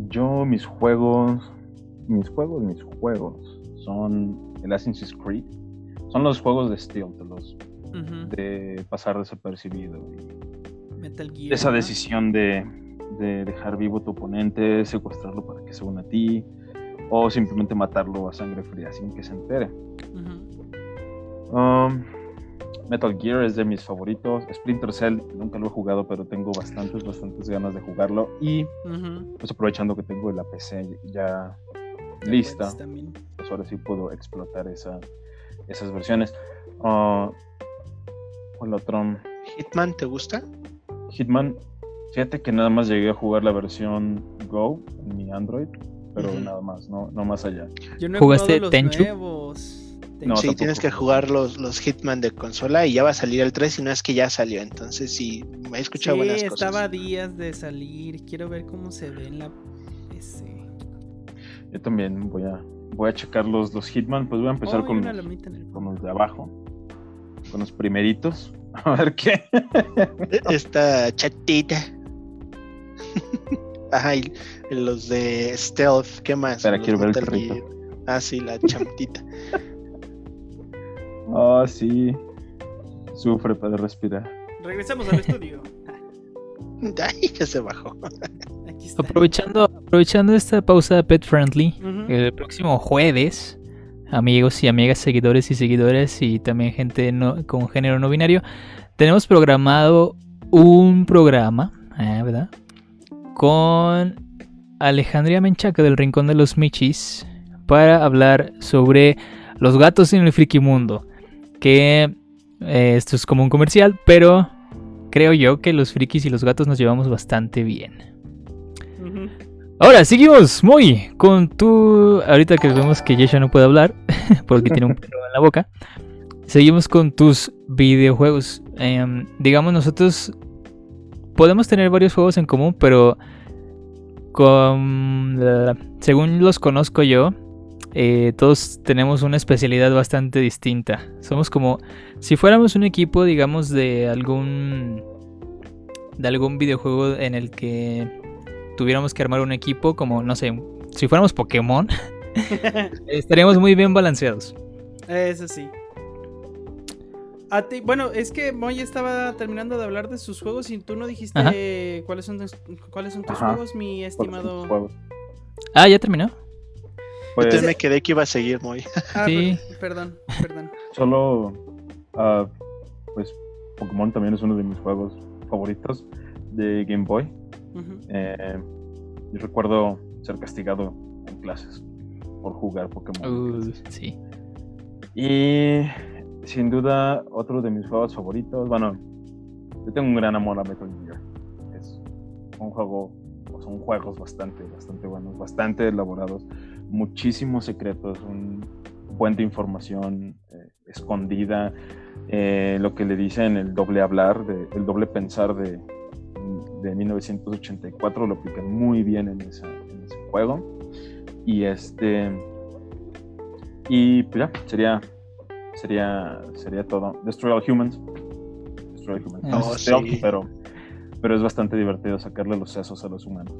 Yo, mis juegos. Mis juegos, mis juegos. Son el Assassin's Creed. Son los juegos de stealth, los de pasar desapercibido. Metal Gear. Esa decisión de, de dejar vivo a tu oponente, secuestrarlo para que se una a ti, o simplemente matarlo a sangre fría sin que se entere. Um, Metal Gear es de mis favoritos. Splinter Cell nunca lo he jugado, pero tengo bastantes, bastantes ganas de jugarlo. Y pues aprovechando que tengo la PC ya lista, pues ahora sí puedo explotar esa, esas versiones. Uh, ¿Cuál otro? ¿Hitman te gusta? Hitman Fíjate que nada más llegué a jugar la versión Go en mi Android, pero nada más, no, no más allá. Yo no he ¿Jugaste los Tenchu? Nuevos. No, sí, tienes que jugar los, los Hitman de consola y ya va a salir el 3 y no es que ya salió, entonces sí, me he escuchado buenas cosas. estaba días de salir, quiero ver cómo se ve en la PC. Yo también voy a, voy a checar los, los Hitman, pues voy a empezar oh, con, con los de abajo, con los primeritos, a ver qué. Esta chatita. Ajá, y los de Stealth, ¿qué más? Espera, quiero ver el perrito. Ah, sí, la chamtita. Ah, sí. Sufre para respirar. Regresamos al estudio. Ay, ya se bajó. Aprovechando, aprovechando esta pausa pet friendly, el próximo jueves, amigos y amigas, seguidores y seguidores, y también gente no, con género no binario, tenemos programado un programa, ¿eh? ¿verdad? Con Alejandría Menchaca del Rincón de los Michis para hablar sobre los gatos en el friki mundo. Que eh, esto es como un comercial, pero creo yo que los frikis y los gatos nos llevamos bastante bien. Ahora, seguimos muy con tu. Ahorita que vemos que Yesha no puede hablar porque tiene un pelo en la boca. Seguimos con tus videojuegos. Em, digamos, nosotros podemos tener varios juegos en común, pero con, según los conozco yo, eh, todos tenemos una especialidad bastante distinta. Somos como si fuéramos un equipo, digamos, de algún de algún videojuego en el que tuviéramos que armar un equipo, como no sé, si fuéramos Pokémon, estaríamos muy bien balanceados. Eso sí bueno, es que Moy estaba terminando de hablar de sus juegos y tú no dijiste cuáles son, cuáles son tus juegos, mi estimado. Ah, ya terminó. Pues... me quedé que iba a seguir, Moy. Ah, sí. Perdón, perdón. Solo, uh, pues Pokémon también es uno de mis juegos favoritos de Game Boy. Eh, yo recuerdo ser castigado en clases por jugar Pokémon. Uh, sí. Y sin duda, otro de mis juegos favoritos. Bueno, yo tengo un gran amor a Metal Gear. Es un juego, son juegos bastante, bastante buenos, bastante elaborados, muchísimos secretos, un buen de información eh, escondida, eh, lo que le dicen el doble hablar, de, el doble pensar de, de 1984 lo aplican muy bien en, ese juego. Y este. Y pues ya, sería sería, sería todo. Destroy All Humans. Destroy All Humans. Oh, sí. pero, pero es bastante divertido sacarle los sesos a los humanos.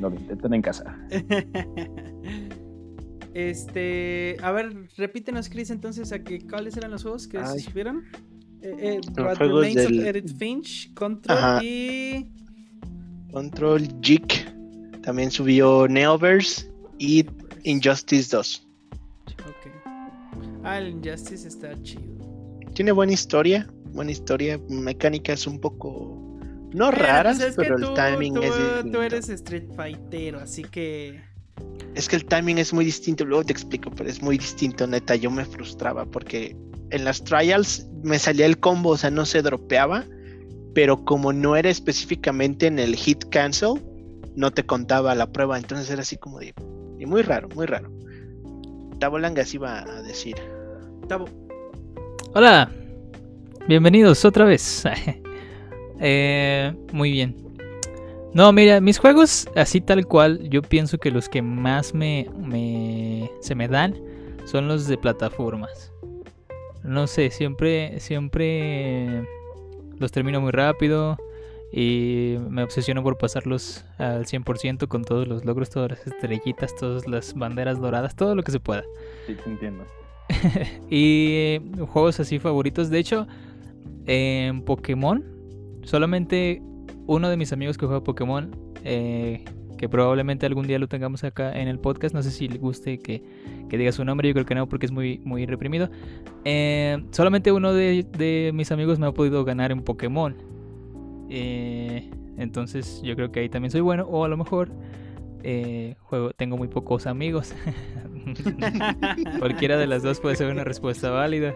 no lo intenten en casa. Este, a ver, repítenos, Chris, entonces, ¿a qué, ¿cuáles eran los juegos que se subieron? Eh, eh, Los What juegos Remains of del- Edith Finch, Control Ajá. y... Control Geek. También subió Neoverse y Injustice 2. Ah, el Injustice está chido. Tiene buena historia. Buena historia. Mecánicas un poco. No raras, pues es que pero tú, el timing tú- es tú distinto. eres Street Fightero, así que... Es que el timing es muy distinto. Luego te explico, pero es muy distinto, neta. Yo me frustraba porque en las trials me salía el combo, o sea, no se dropeaba. Pero como no era específicamente en el hit cancel, no te contaba la prueba. Entonces era así como de. Y muy raro, muy raro. Tabolangas iba a decir. Tabo, Hola, bienvenidos otra vez. Eh, muy bien. No, mira, mis juegos, así tal cual, yo pienso que los que más me, me- se me dan son los de plataformas. No sé, siempre, siempre los termino muy rápido y me obsesiono por pasarlos al 100% con todos los logros, todas las estrellitas, todas las banderas doradas, todo lo que se pueda. Sí, te entiendo. Y eh, juegos así favoritos. De hecho, en Pokémon, solamente uno de mis amigos que juega Pokémon, eh, que probablemente algún día lo tengamos acá en el podcast, no sé si le guste que, que diga su nombre, yo creo que no porque es muy, muy reprimido. Eh, solamente uno de, de mis amigos me ha podido ganar en Pokémon. Eh, entonces yo creo que ahí también soy bueno. O a lo mejor eh, juego, tengo muy pocos amigos. Cualquiera de las dos puede ser una respuesta válida.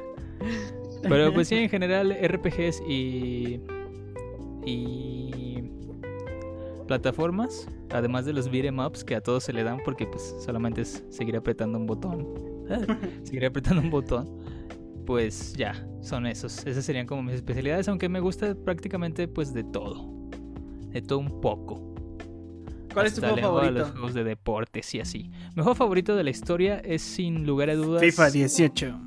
Pero pues sí, en general, RPGs y. y. plataformas. Además de los beat'em ups que a todos se le dan porque pues solamente es seguir apretando un botón. seguir apretando un botón. Pues ya, son esos. Esas serían como mis especialidades, aunque me gusta prácticamente pues de todo. De todo un poco. ¿cuál es tu Hasta juego a los favorito? juegos de deportes y así. Mi juego favorito de la historia es sin lugar a dudas. FIFA 18.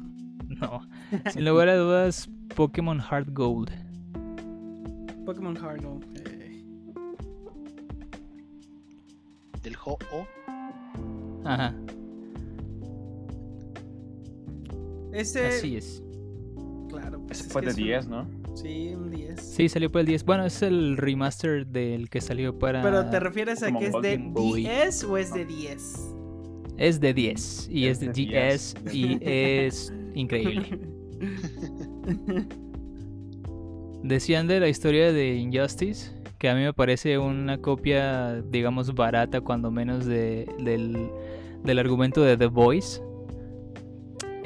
No. Sin lugar a dudas, Pokémon Heart Gold. Pokémon Hard Gold. eh, Del Ho-Oh. Ajá, Ese, así es. claro. pues Ese es fue de es un- 10, ¿no? Sí, un 10. Sí, salió para el 10. Bueno, es el remaster del que salió para. Pero ¿te refieres a Como que es de Game Boy. 10 o es de 10? Es de 10. Y es, Es de de 10. 10. Y es increíble. Decían de la historia de Injustice que a mí me parece una copia, digamos, barata, cuando menos, de, del, del argumento de The Voice.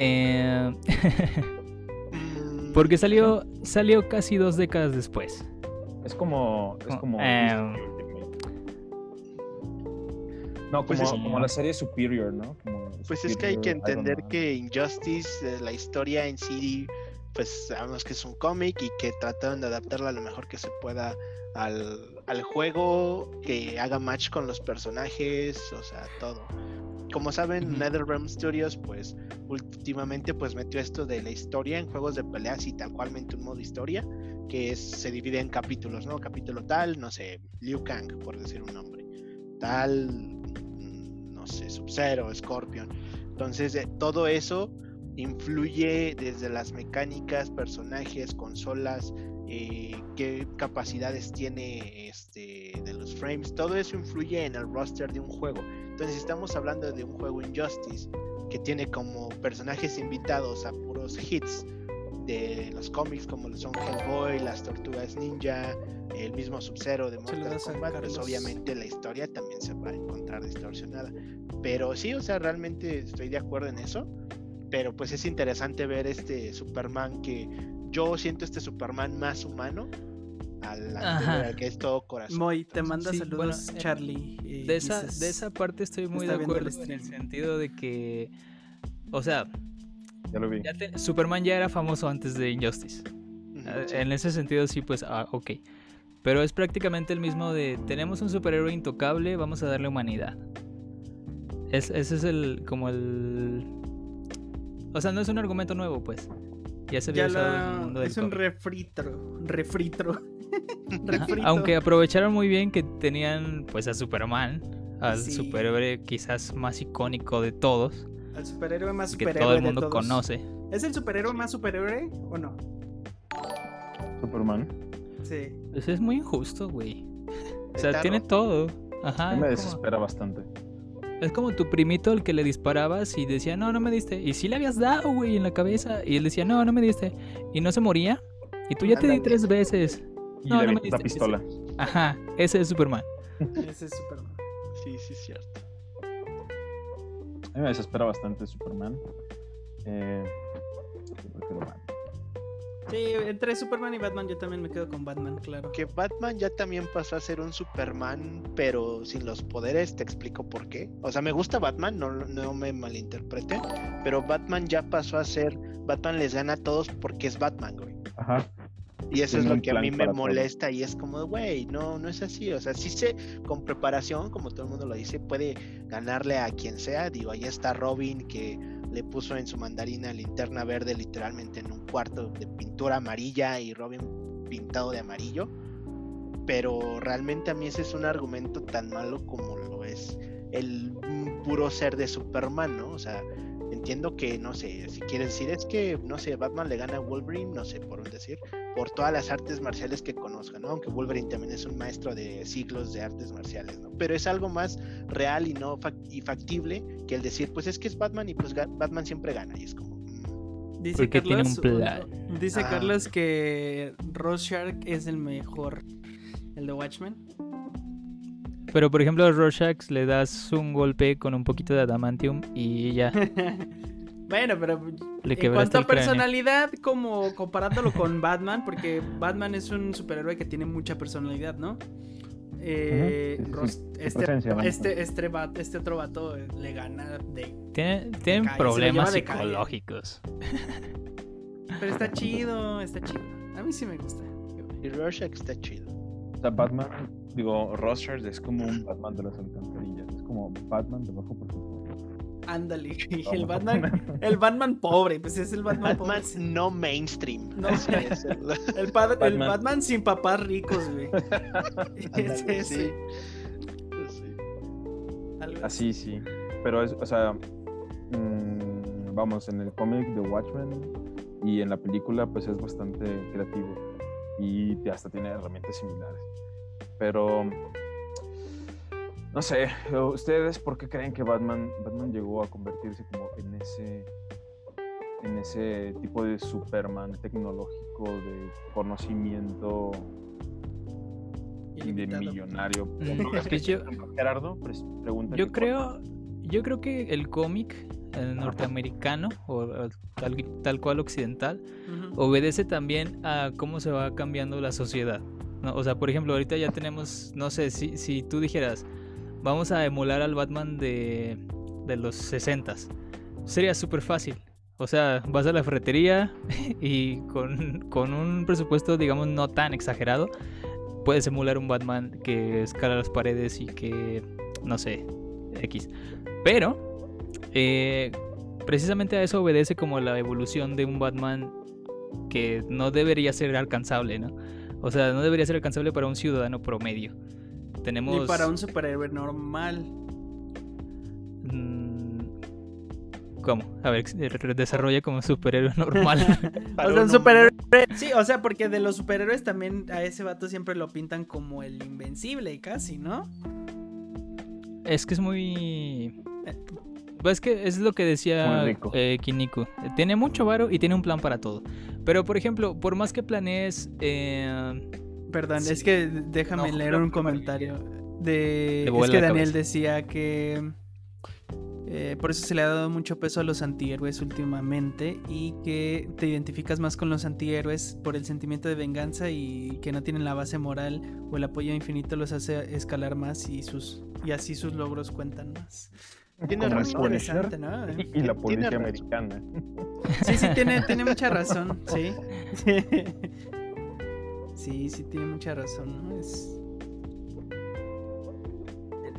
Eh, porque salió, salió casi dos décadas después. Es como. Es como. Eh, no, pues como, es- como la serie Superior, ¿no? Como Pues es que hay que entender que Injustice, eh, la historia en sí, pues sabemos que es un cómic y que trataron de adaptarla lo mejor que se pueda al, al juego, que haga match con los personajes, o sea, todo. Como saben. NetherRealm Studios, pues últimamente pues metió esto de la historia en juegos de peleas y tal cualmente un modo historia, que es, se divide en capítulos, ¿no? Capítulo tal, no sé, Liu Kang, por decir un nombre. Tal, mm, no sé, Sub-Zero, Scorpion. Entonces, eh, todo eso influye desde las mecánicas, personajes, consolas, eh, qué capacidades tiene este, de los frames, todo eso influye en el roster de un juego. Entonces, estamos hablando de un juego Injustice que tiene como personajes invitados a puros hits de los cómics como lo son Hellboy, las Tortugas Ninja, el mismo Sub-Zero de Mortal Kombat, pues obviamente la historia también se va a encontrar distorsionada. Pero sí, o sea, realmente estoy de acuerdo en eso. Pero pues es interesante ver este Superman que yo siento este Superman más humano al anterior, que es todo corazón. Moy, te manda Sí, saludos bueno, eh, Charlie. De esa, dices- de esa parte estoy muy de el acuerdo en el sentido de que. O sea, Ya lo vi. ya te- Superman ya era famoso antes de Injustice. Ah, sí. En ese sentido, sí, pues, ah, ok. Pero es prácticamente el mismo de, tenemos un superhéroe intocable, vamos a darle humanidad. Es, ese es el, como el... O sea, no es un argumento nuevo, pues. Ya se había Ya usado en el mundo del es un refritro. Refritro. Refrito. Aunque aprovecharon muy bien que tenían, pues, a Superman, al Sí. superhéroe quizás más icónico de todos. Al superhéroe más que superhéroe todo el de mundo todos. conoce. ¿Es el superhéroe más superhéroe o no? Superman. Sí. Pues es muy injusto, güey. O sea, tiene todo. Ajá. me como- desespera bastante. Es como tu primito al que le disparabas y decía, no, no me diste. Y sí le habías dado, güey, en la cabeza. Y él decía, no, no me diste. Y no se moría. Y tú ya te di tres veces. Y No, le no me la pistola. Ajá, ese es Superman. Ese es Superman. Sí, sí, es cierto. A mí me desespera bastante Superman. Eh, yo prefiero Batman. Sí, entre Superman y Batman yo también me quedo con Batman, claro. Que Batman ya también pasó a ser un Superman, pero sin los poderes, te explico por qué. O sea, me gusta Batman, no, no me malinterprete, pero Batman ya pasó a ser, Batman les gana a todos porque es Batman, güey. Ajá. Y eso Tiene es lo que a mí me todo. molesta y es como, güey, no, no es así. O sea, sí se, con preparación, como todo el mundo lo dice, puede ganarle a quien sea. Digo, ahí está Robin que le puso en su mandarina linterna verde literalmente en un cuarto de pintura amarilla y Robin pintado de amarillo. Pero realmente a mí ese es un argumento tan malo como lo es el puro ser de Superman, ¿no? O sea, entiendo que, no sé, si quieres decir es que, no sé, Batman le gana a Wolverine, no sé, por un decir, por todas las artes marciales que conozca, ¿no? Aunque Wolverine también es un maestro de siglos de artes marciales, ¿no? Pero es algo más real y no fac- y factible que el decir, pues es que es Batman y pues Batman siempre gana y es como... mm, Dice Porque tiene un Carlos, plan. Dice Ah. Carlos que Rorschach es el mejor. El de Watchmen. Pero por ejemplo, a Rorschach le das un golpe con un poquito de adamantium y ya bueno, pero le en quebraste cuanto a personalidad, como comparándolo con Batman, porque Batman es un superhéroe que tiene mucha personalidad, ¿no? Eh, sí, sí, sí. Este, este, este, este otro vato eh, le gana de... Tiene- tienen problemas psicológicos. Pero está chido, está chido. A mí sí me gusta. Y Rorschach está chido. Sea, Batman, digo, Rorschach es como un Batman de las alcantarillas. Es como Batman de bajo presupuesto. Ándale, el Batman, el Batman pobre, pues es el Batman, Batman pobre. no mainstream. No. Así es, el- El, pad- el Batman. Batman sin papás ricos, güey. Es ese. sí. Así, sí. Pero es, o sea, mm, vamos, en el cómic de Watchmen y en la película, pues es bastante creativo y hasta tiene herramientas similares. Pero, no sé, ¿ustedes por qué creen que Batman, Batman llegó a convertirse como en ese, en ese tipo de Superman tecnológico de conocimiento y de millonario? Mm, es que yo- Gerardo, pregunta. Yo creo, yo creo que el cómic norteamericano o tal, tal cual occidental obedece también a cómo se va cambiando la sociedad. ¿no? O sea, por ejemplo, ahorita ya tenemos, no sé, si, si tú dijeras, vamos a emular al Batman de, de los 60 sería súper fácil. O sea, vas a la ferretería y con, con un presupuesto, digamos, no tan exagerado, puedes emular un Batman que escala las paredes y que, no sé, X. Pero, eh, precisamente a eso obedece como la evolución de un Batman que no debería ser alcanzable, ¿no? O sea, no debería ser alcanzable para un ciudadano promedio. Tenemos... Ni para un superhéroe normal. Mm, ¿Cómo? A ver, re- desarrolla como superhéroe normal. O sea, un un superhéroe. Sí, o sea, porque de los superhéroes también a ese vato siempre lo pintan como el invencible, casi, ¿no? es que es muy... Pues es que es lo que decía eh, Kinniku. Tiene mucho varo y tiene un plan para todo. Pero, por ejemplo, por más que planees... eh, Perdón, Sí. es que déjame No, leer no, un comentario. De... Es que Daniel cabeza. decía que eh, por eso se le ha dado mucho peso a los antihéroes últimamente y que te identificas más con los antihéroes por el sentimiento de venganza y que no tienen la base moral o el apoyo infinito los hace escalar más y sus y así sus logros cuentan más. El razón. Interesante, ¿no? Y la Tiene policía razón. americana. Sí, sí, tiene, tiene mucha razón, sí. Sí, sí, tiene mucha razón, ¿no? Es...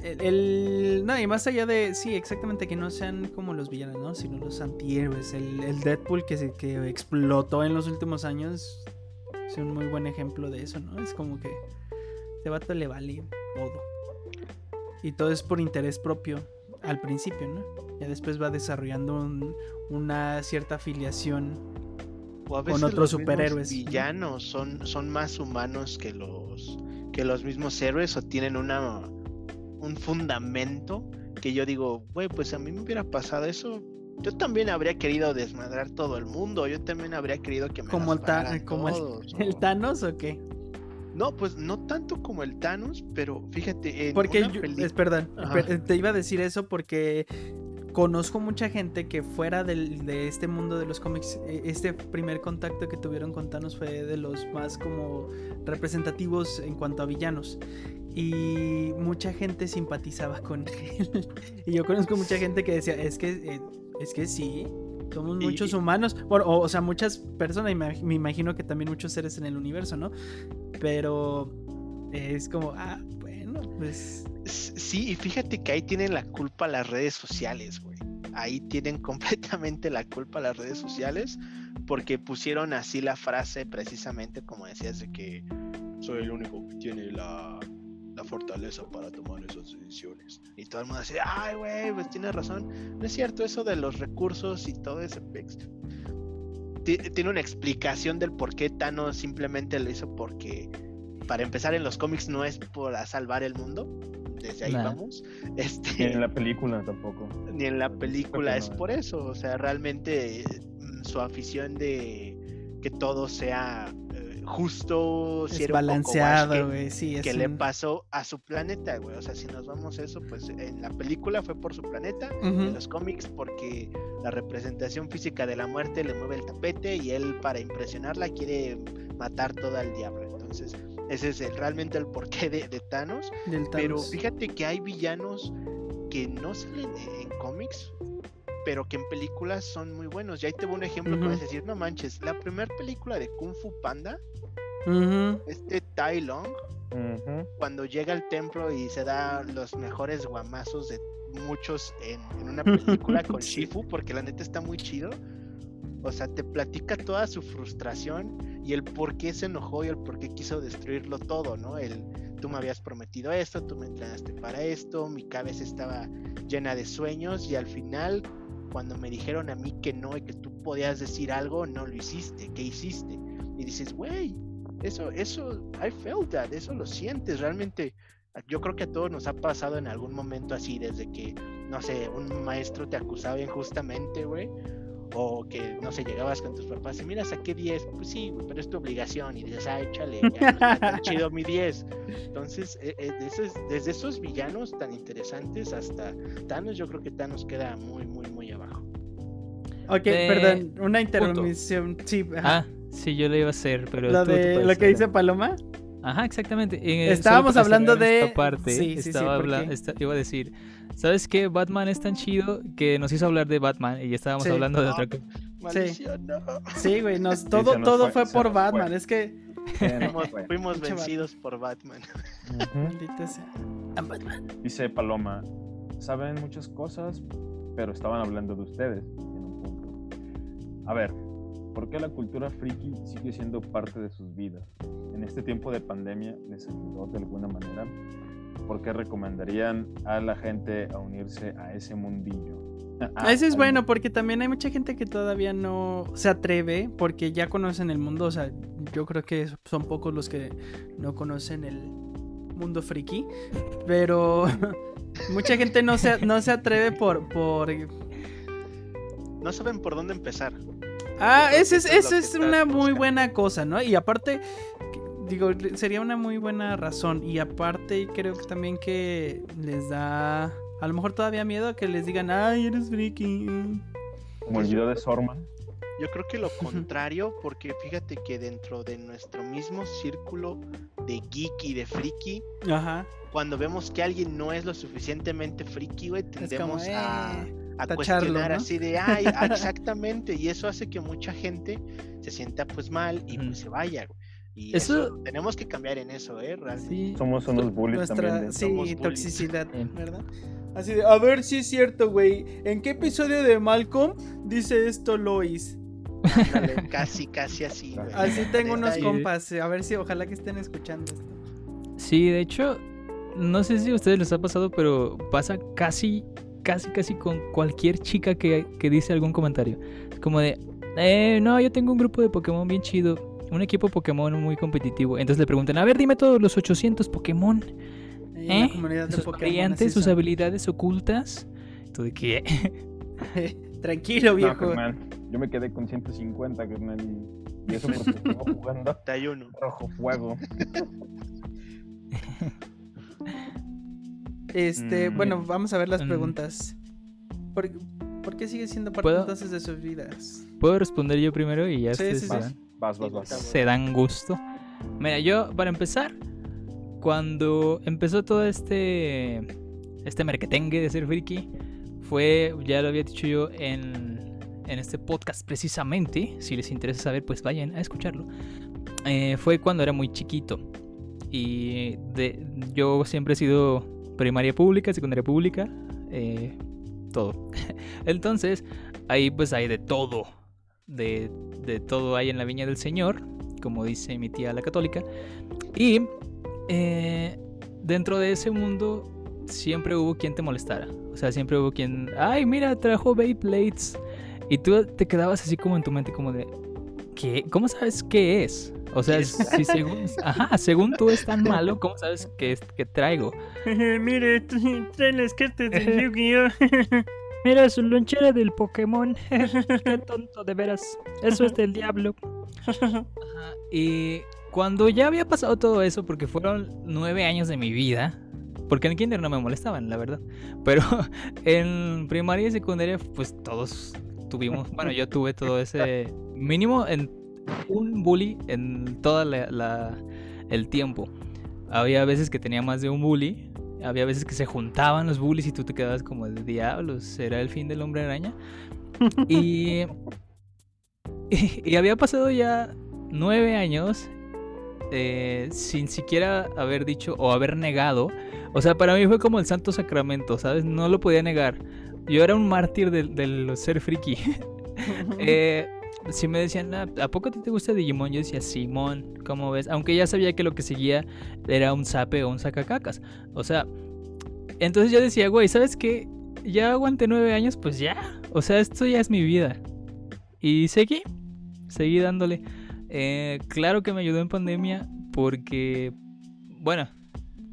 El, el- No, y más allá de... Sí, exactamente, que no sean como los villanos, ¿no? Sino los antihéroes. El, el Deadpool que, se, que explotó en los últimos años es un muy buen ejemplo de eso, ¿no? Es como que... Este vato le vale todo. Y todo es por interés propio al principio, ¿no? ya después va desarrollando un- una cierta afiliación. O a con veces otros los mismos superhéroes, ¿no? villanos son, son más humanos que los que los mismos héroes o tienen una un fundamento que yo digo, güey, pues a mí me hubiera pasado eso. Yo también habría querido desmadrar todo el mundo. Yo también habría querido que me Como el, Ta- pagaran como el- Thanos o qué? No, pues no tanto como el Thanos, pero fíjate, en Porque yo- es perdón, Ajá. per- te iba a decir eso porque conozco mucha gente que fuera del- de este mundo de los cómics, eh, este primer contacto que tuvieron con Thanos fue de los más como representativos en cuanto a villanos. Y mucha gente simpatizaba con él. y yo conozco mucha gente que decía, es que, eh, es que sí, somos Y- muchos humanos, Bueno, o, o sea, muchas personas, y me, imagino que también muchos seres en el universo, ¿no? Pero es como, ah, bueno, pues... Sí, y fíjate que ahí tienen la culpa las redes sociales, güey. Ahí tienen completamente la culpa las redes sociales porque pusieron así la frase precisamente como decías de que soy el único que tiene la, la fortaleza para tomar esas decisiones. Y todo el mundo dice, ay, güey, pues tienes razón. No es cierto eso de los recursos y todo ese pex. Ti- Tiene una explicación del por qué Thanos simplemente lo hizo porque, para empezar en los cómics, no es para salvar el mundo. Desde ahí Nah. vamos. Ni Este, en la película tampoco. ni en la película no, es por eso. O sea, realmente mm, su afición de que todo sea justo, si Es era balanceado, güey, sí, es que le pasó a su planeta, güey. O sea, si nos vamos a eso, pues en la película fue por su planeta, en los cómics porque la representación física de la muerte le mueve el tapete y él para impresionarla quiere matar todo al diablo. Entonces, ese es el- realmente el porqué de, de Thanos. Pero fíjate que hay villanos que no salen en, en cómics, pero que en películas son muy buenos. Y ahí te voy un ejemplo que Ujú. vas a decir, no manches, la primera película de Kung Fu Panda, este Tai Long, cuando llega al templo y se da los mejores guamazos de muchos en, en una película con. Shifu, porque la neta está muy chido. O sea, te platica toda su frustración y el por qué se enojó y el por qué quiso destruirlo todo, ¿no? El tú me habías prometido esto, tú me entrenaste para esto, mi cabeza estaba llena de sueños y al final, cuando me dijeron a mí que no y que tú podías decir algo, no lo hiciste, ¿qué hiciste? Y dices, güey, eso, eso, I felt that, eso lo sientes, realmente. Yo creo que a todos nos ha pasado en algún momento así, desde que, no sé, un maestro te acusaba injustamente, güey. O que, no sé, llegabas con tus papás y mira, saqué 10. Pues sí, pero es tu obligación. Y dices, ah, échale, ya no tan chido mi 10. Entonces, eh, eh, de esos- desde esos villanos tan interesantes hasta Thanos, yo creo que Thanos queda muy, muy, muy abajo. Ok, De- perdón, una intermisión. Sí. Ah, sí, yo lo iba a hacer, pero... lo tú- de lo que dice Paloma. Ajá, exactamente. En- Estábamos hablando de- esta parte, sí, sí, sí, estaba ¿por habla- qué? esta- iba a decir, ¿sabes qué? Batman es tan chido que nos hizo hablar de Batman y estábamos Sí. hablando de Ah, otra cosa. Maldición, no. Sí, güey, nos, todo, nos todo fue, fue, por nos fue. Batman. Es que. Sí, Fuimos, fuimos vencidos por Batman. Sea. Ah, Batman. Dice Paloma, saben muchas cosas, pero estaban hablando de ustedes en un punto. A ver, ¿por qué la cultura friki sigue siendo parte de sus vidas? En este tiempo de pandemia, ¿les ayudó de alguna manera? ¿Por qué recomendarían a la gente a unirse a ese mundillo? Ah, Eso es al bueno porque también hay mucha gente que todavía no se atreve porque ya conocen el mundo. O sea, yo creo que son pocos los que no conocen el mundo friki. Pero mucha gente no se, no se atreve por, por No saben por dónde empezar. Ah, que es, es es una muy buscando. buena cosa, ¿no? Y aparte, digo, sería una muy buena razón. Y aparte, creo que también que les da, a lo mejor todavía miedo que les digan, ay, eres friki. Como el video de Sorman. Yo creo que lo contrario, porque fíjate que dentro de nuestro mismo círculo de geek y de friki, Ajá. cuando vemos que alguien no es lo suficientemente friki, güey, como, tendemos a, eh, a tacharlo, cuestionar ¿no? así de, ay, ah, exactamente, y eso hace que mucha gente se sienta pues mal y pues se vaya. güey. Y Eso- eso, tenemos que cambiar en eso, ¿eh? Realmente. Sí, Somos unos bullies también. nuestra, de- sí, somos bullies. toxicidad, Sí. ¿verdad? Así de, a ver si es cierto, güey. ¿En qué episodio de Malcolm dice esto Lois? Ándale, casi, casi así, güey. Así tengo unos compas. A ver si, ojalá que estén escuchando esto. Sí, de hecho, no sé si a ustedes les ha pasado, pero pasa casi casi, casi con cualquier chica que, que dice algún comentario. Es como de, eh, no, yo tengo un grupo de Pokémon bien chido, un equipo Pokémon muy competitivo. Entonces le preguntan, a ver, dime todos los 800 Pokémon. La ¿Eh? de Sus Pokémon variantes, sus habilidades ocultas. ¿Tú de qué? Tranquilo, viejo. yo me quedé con 150, carnal, y, y eso porque estaba jugando 31. rojo fuego. Este, Mm. bueno, vamos a ver las Mm. preguntas. ¿Por, por qué sigue siendo parte ¿Puedo? entonces de sus vidas? ¿Puedo responder yo primero y ya Sí, se sí. dan- Vas, vas, vas. se dan gusto? Mira, yo, para empezar, cuando empezó todo este, este merquetengue de ser friki, fue, ya lo había dicho yo en, en este podcast precisamente, si les interesa saber, pues vayan a escucharlo. Eh, fue cuando era muy chiquito. Y de, yo siempre he sido primaria pública, secundaria pública, eh, todo. Entonces, ahí pues hay de todo. De, de todo hay en la viña del Señor, como dice mi tía la católica. Y eh, dentro de ese mundo siempre hubo quien te molestara. O sea, siempre hubo quien, ay, mira, trajo Beyblades. Y tú te quedabas así como en tu mente, como de, ¿qué? ¿Cómo sabes qué es? O sea, si según, ajá, según tú es tan malo, ¿cómo sabes qué, es, qué traigo? Mire, trae las cartas de Yu-Gi-Oh! Mira, su lonchera del Pokémon. Qué tonto, de veras. Eso es del diablo. Y cuando ya había pasado todo eso, porque fueron nueve años de mi vida, porque en kinder no me molestaban, la verdad. Pero en primaria y secundaria, pues todos tuvimos, bueno, yo tuve todo ese mínimo en un bully en toda la, la- el tiempo. Había veces que tenía más de un bully, había veces que se juntaban los bullies y tú te quedabas como de diablos, ¿será el fin del hombre araña? Y, y, y había pasado ya nueve años eh, sin siquiera haber dicho o haber negado. O sea, para mí fue como el santo sacramento, ¿sabes? No lo podía negar. Yo era un mártir del, del ser friki. Eh, si me decían, "Ah, ¿a poco a ti te gusta Digimon? Yo decía, Simón, ¿cómo ves? Aunque ya sabía que lo que seguía era un zape o un sacacacas. O sea, entonces yo decía, güey, ¿sabes qué? Ya aguanté nueve años, pues ya. O sea, esto ya es mi vida. Y seguí, seguí dándole. Eh, claro que me ayudó en pandemia porque, bueno,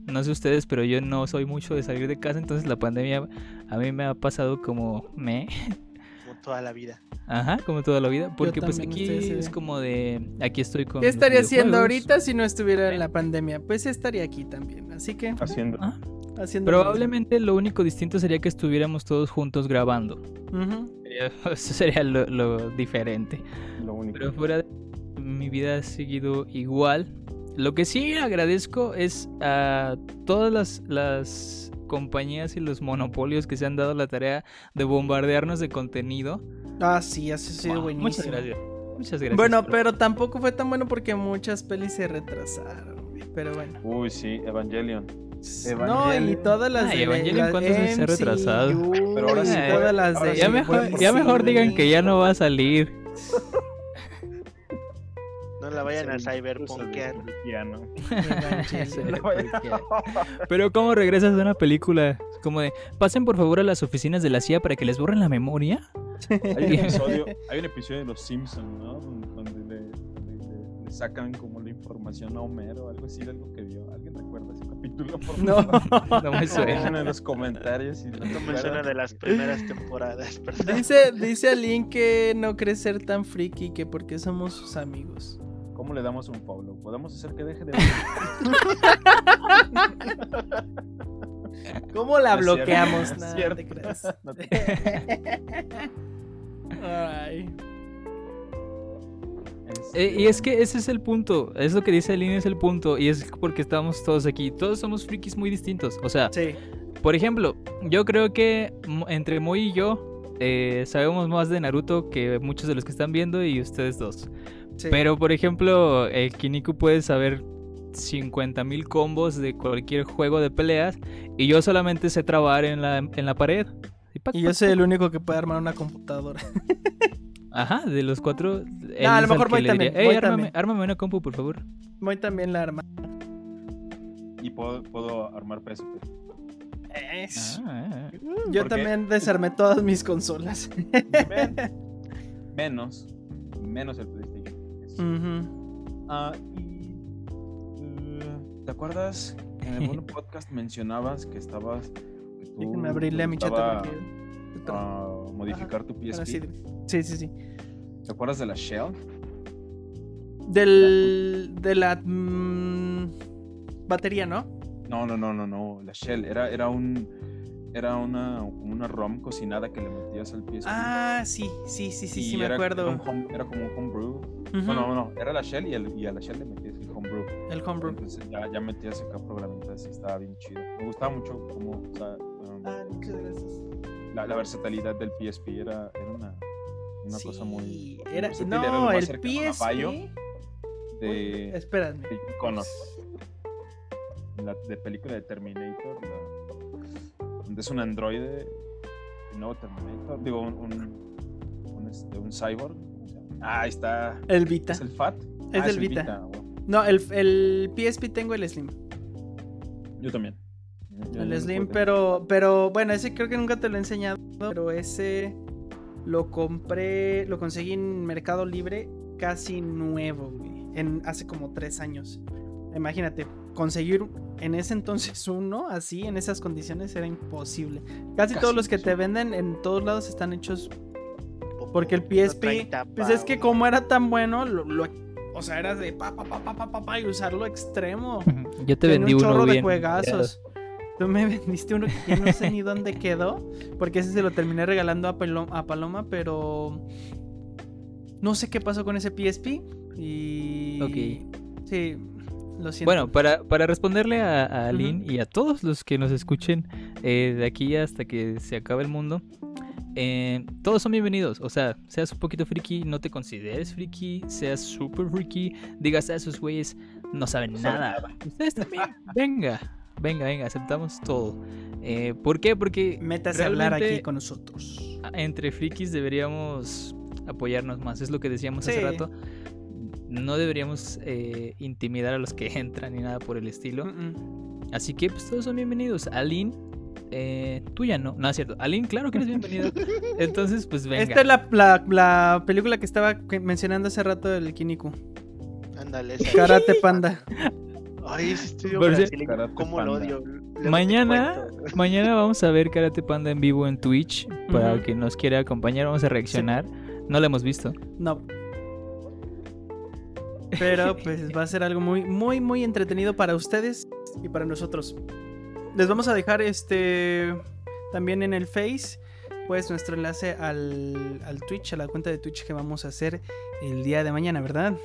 no sé ustedes, pero yo no soy mucho de salir de casa, entonces la pandemia a mí me ha pasado como me, toda la vida. ajá, como toda la vida, porque pues aquí es como de, aquí estoy con... ¿Qué estaría haciendo ahorita si no estuviera en la pandemia? Pues estaría aquí también. Así que, Haciendo. Ah, haciendo. Probablemente lo único distinto sería que estuviéramos todos juntos grabando. Sería- Eso sería lo, lo diferente. Lo único. Pero fuera de mi vida ha seguido igual. Lo que sí agradezco es a todas las, las compañías y los monopolios que se han dado la tarea de bombardearnos de contenido. Ah, sí, eso ha sido Wow, buenísimo. Muchas gracias. Muchas gracias. Bueno, pero tampoco fue tan bueno porque muchas pelis se retrasaron. Pero bueno. Uy, sí, Evangelion. No, y todas las Ay, de Evangelion, las ¿cuántas veces se ha retrasado? Pero ahora sí todas las ahora de ya mejor, ya mejor digan que ya no va a salir. No la vayan a cyberpunkear. Pero ¿cómo regresas de una película? Como de, pasen por favor a las oficinas de la CIA para que les borren la memoria. Hay un episodio, hay un episodio de Los Simpsons, ¿no? Donde le, donde le- le sacan como la información a Homero, algo así de algo que vio. ¿Alguien recuerda ese capítulo? Por No. favor? No me suena. En los comentarios. Y No me suena de las primeras temporadas, perdón. Dice, dice Alin que no cree ser tan friki que porque somos sus amigos. ¿Cómo le damos un follow? ¿Podemos hacer que deje de ¿Cómo la No es bloqueamos? cierto, no es no cierto. te creas. No te- Ay. Eh, y es que ese es el punto. Es lo que dice Aline, es el punto. Y es porque estamos todos aquí. Todos somos frikis muy distintos. O sea, Sí. por ejemplo, yo creo que entre Moy y yo eh, sabemos más de Naruto que muchos de los que están viendo y ustedes dos. Sí. Pero, por ejemplo, el Kiniku puede saber 50.000 combos de cualquier juego de peleas y yo solamente sé trabar en la, en la pared. Y pac, Y yo pac, soy el único que puede armar una computadora. Ajá, de los cuatro. él a lo mejor le también, diría, "Ey, Moy ármame, también". ármame una compu, por favor. Moy también la arma. Y puedo, puedo armar PSP. Es- Ah, Yo ¿Por qué? también desarmé todas mis consolas. Men- menos, menos el PlayStation. Ujú. Ah, y eh, ¿te acuerdas que en algún podcast mencionabas que estabas que tú abrirle a mi chat. gustaba, porque- ah, modificar tu PSP? Sí, sí, sí. ¿Te acuerdas de la Shell? Del, de la mm, batería, ¿no? No, no, no, no, no, la Shell era era un era una una ROM cocinada que le metías al PSP. Ah, sí, sí, sí, sí, y sí, me era- acuerdo. Era, home- era como un homebrew. Ujú, No, no, no, era la Shell y, el- y a la Shell le metías el homebrew. El homebrew. Entonces ya, ya metías acá programitas y estaba bien chido. Me gustaba mucho como, o sea, um, Ah, muchas gracias. la, la versatilidad del PSP era, era una, una cosa muy... Era, era lo no, más el PSP. de, Espérame. de iconos. La de película de Terminator, la- es un androide, nuevo Terminator, digo, un, un, un, este, un cyborg. Ah, ahí está. El Vita. ¿Es el FAT? Es Ah, el Vita. wow. No, el, el PSP tengo el Slim. Yo también. Yo- El no Slim, pero, pero bueno, ese creo que nunca te lo he enseñado. Pero ese lo compré, lo conseguí en Mercado Libre casi nuevo, güey. En, hace como tres años. Imagínate, conseguir en ese entonces uno así, en esas condiciones, era imposible. Casi, Casi todos los que te venden en todos lados están hechos porque el PSP, 30 pues es que como era tan bueno, lo, lo- o sea, era de pa, pa, pa, pa, pa, pa, pa, y usarlo extremo. Yo te Tenía vendí un uno chorro de bien. juegazos. Tú me vendiste uno que ya no sé ni dónde quedó. Porque ese se lo terminé regalando a, Palo- a Paloma, pero. No sé qué pasó con ese PSP. Y. Ok. Sí, lo siento. Bueno, para, para responderle a, a Ujú. Lynn y a todos los que nos escuchen eh, de aquí hasta que se acabe el mundo, eh, todos son bienvenidos. O sea, seas un poquito friki, no te consideres friki, seas super friki, digas a esos güeyes no saben No saben nada. Ustedes también, venga, venga, venga, aceptamos todo. Eh, ¿Por qué? Porque Métase a hablar aquí con nosotros. entre frikis deberíamos apoyarnos más. Es lo que decíamos hace Sí. rato. No deberíamos eh, intimidar a los que entran ni nada por el estilo. Así que pues todos son bienvenidos. Aline, eh, tú ya no. No es cierto. Aline, claro que eres bienvenida. Entonces, pues venga. Esta es la, la- la película que estaba mencionando hace rato del Kiniku. Ándale. Karate Panda. Ay, ese estudio brasileño, cómo lo odio. Luego te Mañana, mañana vamos a ver Karate Panda en vivo en Twitch. Para que nos quiera acompañar, vamos a reaccionar. No la hemos visto. No. Pero pues va a ser algo muy, muy, muy entretenido para ustedes y para nosotros. Les vamos a dejar este también en el Face, pues nuestro enlace al, al Twitch, a la cuenta de Twitch que vamos a hacer el día de mañana, ¿verdad?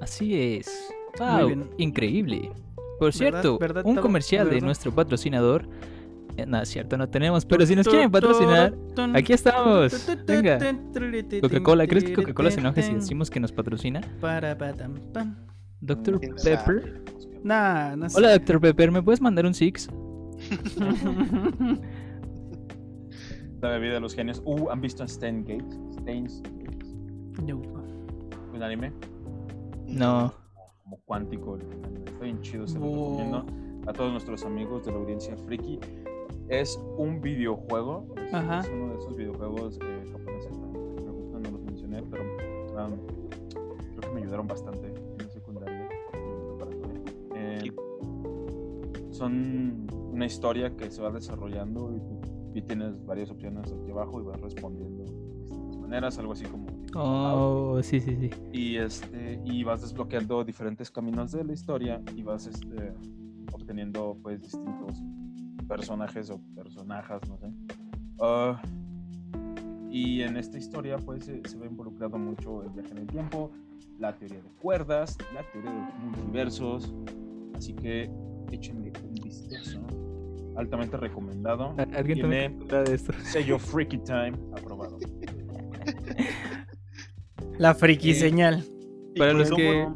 Así es. Wow, increíble. Por cierto, ¿Verdad, un comercial de nuestro patrocinador. Eh, no, es cierto, no tenemos, pero si nos quieren patrocinar, aquí estamos. Venga. Coca-Cola, ¿crees que Coca-Cola se enoje si decimos que nos patrocina? ¿Quién Pepper. Nah, no sé. Hola, Dr. Pepper, ¿me puedes mandar un Six? La bebida de los genios. Uh, ¿han visto Stain Gates? Stains Gates. No. Un anime No. como cuántico. Está bien chido, se lo recomiendo a todos nuestros amigos de la audiencia friki. Es un videojuego. Es, Ajá. es uno de esos videojuegos eh, japoneses. gustan, no los mencioné, pero um, creo que me ayudaron bastante en la secundaria. Eh, son una historia que se va desarrollando y, y tienes varias opciones aquí abajo y vas respondiendo de distintas maneras, algo así como... Oh, sí, sí, sí. y este y vas desbloqueando diferentes caminos de la historia y vas este, obteniendo pues distintos personajes o personajes no sé Ah, y en esta historia pues se, se ve involucrado mucho el viaje en el tiempo la teoría de cuerdas la teoría de los multiversos así que échenle un vistazo altamente recomendado Alguien Tiene- de esto. sello Freaky Time aprobado La friki Eh, señal. Para los ¿cómo- que-.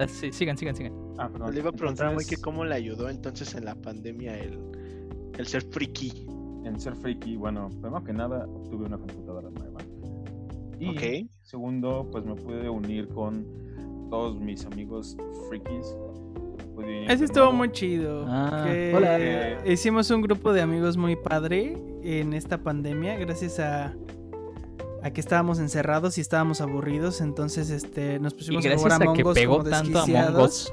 Ah, sí, sigan, sigan, sigan. ah, perdón. Le iba a preguntar a Mike Entonces- cómo le ayudó entonces en la pandemia el, el ser friki. en ser friki, bueno, primero que nada obtuve una computadora nueva. Y Ok. segundo, pues me pude unir con todos mis amigos frikis, de estuvo muy chido. Ah, que hola. Hicimos un grupo de amigos muy padre en esta pandemia, gracias a, a que estábamos encerrados y estábamos aburridos. Entonces, este, nos Y pusimos a gracias jugar a Among que pegó como tanto a. Us.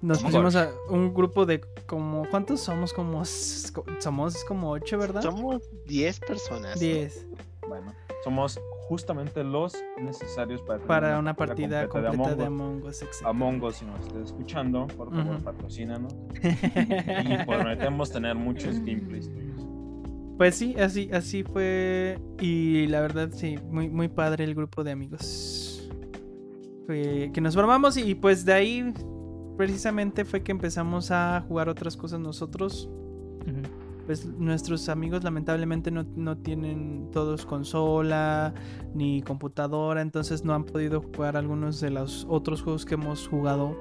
Nos pusimos Us. a un grupo de como ¿cuántos somos? Como somos como ocho, ¿verdad? Somos 10 personas. Diez Bueno, somos justamente los necesarios para, para una partida completa de. Among Us. exacto. Among Us, si nos estés escuchando, por favor, Ujú. patrocínanos. Y prometemos tener muchos gameplays tuyos. Pues sí, así, así fue. Y la verdad, sí, muy, muy padre el grupo de amigos. Fue que nos formamos y pues de ahí precisamente fue que empezamos a jugar otras cosas nosotros. Pues nuestros amigos lamentablemente no, no tienen todos consola ni computadora, entonces no han podido jugar algunos de los otros juegos que hemos jugado,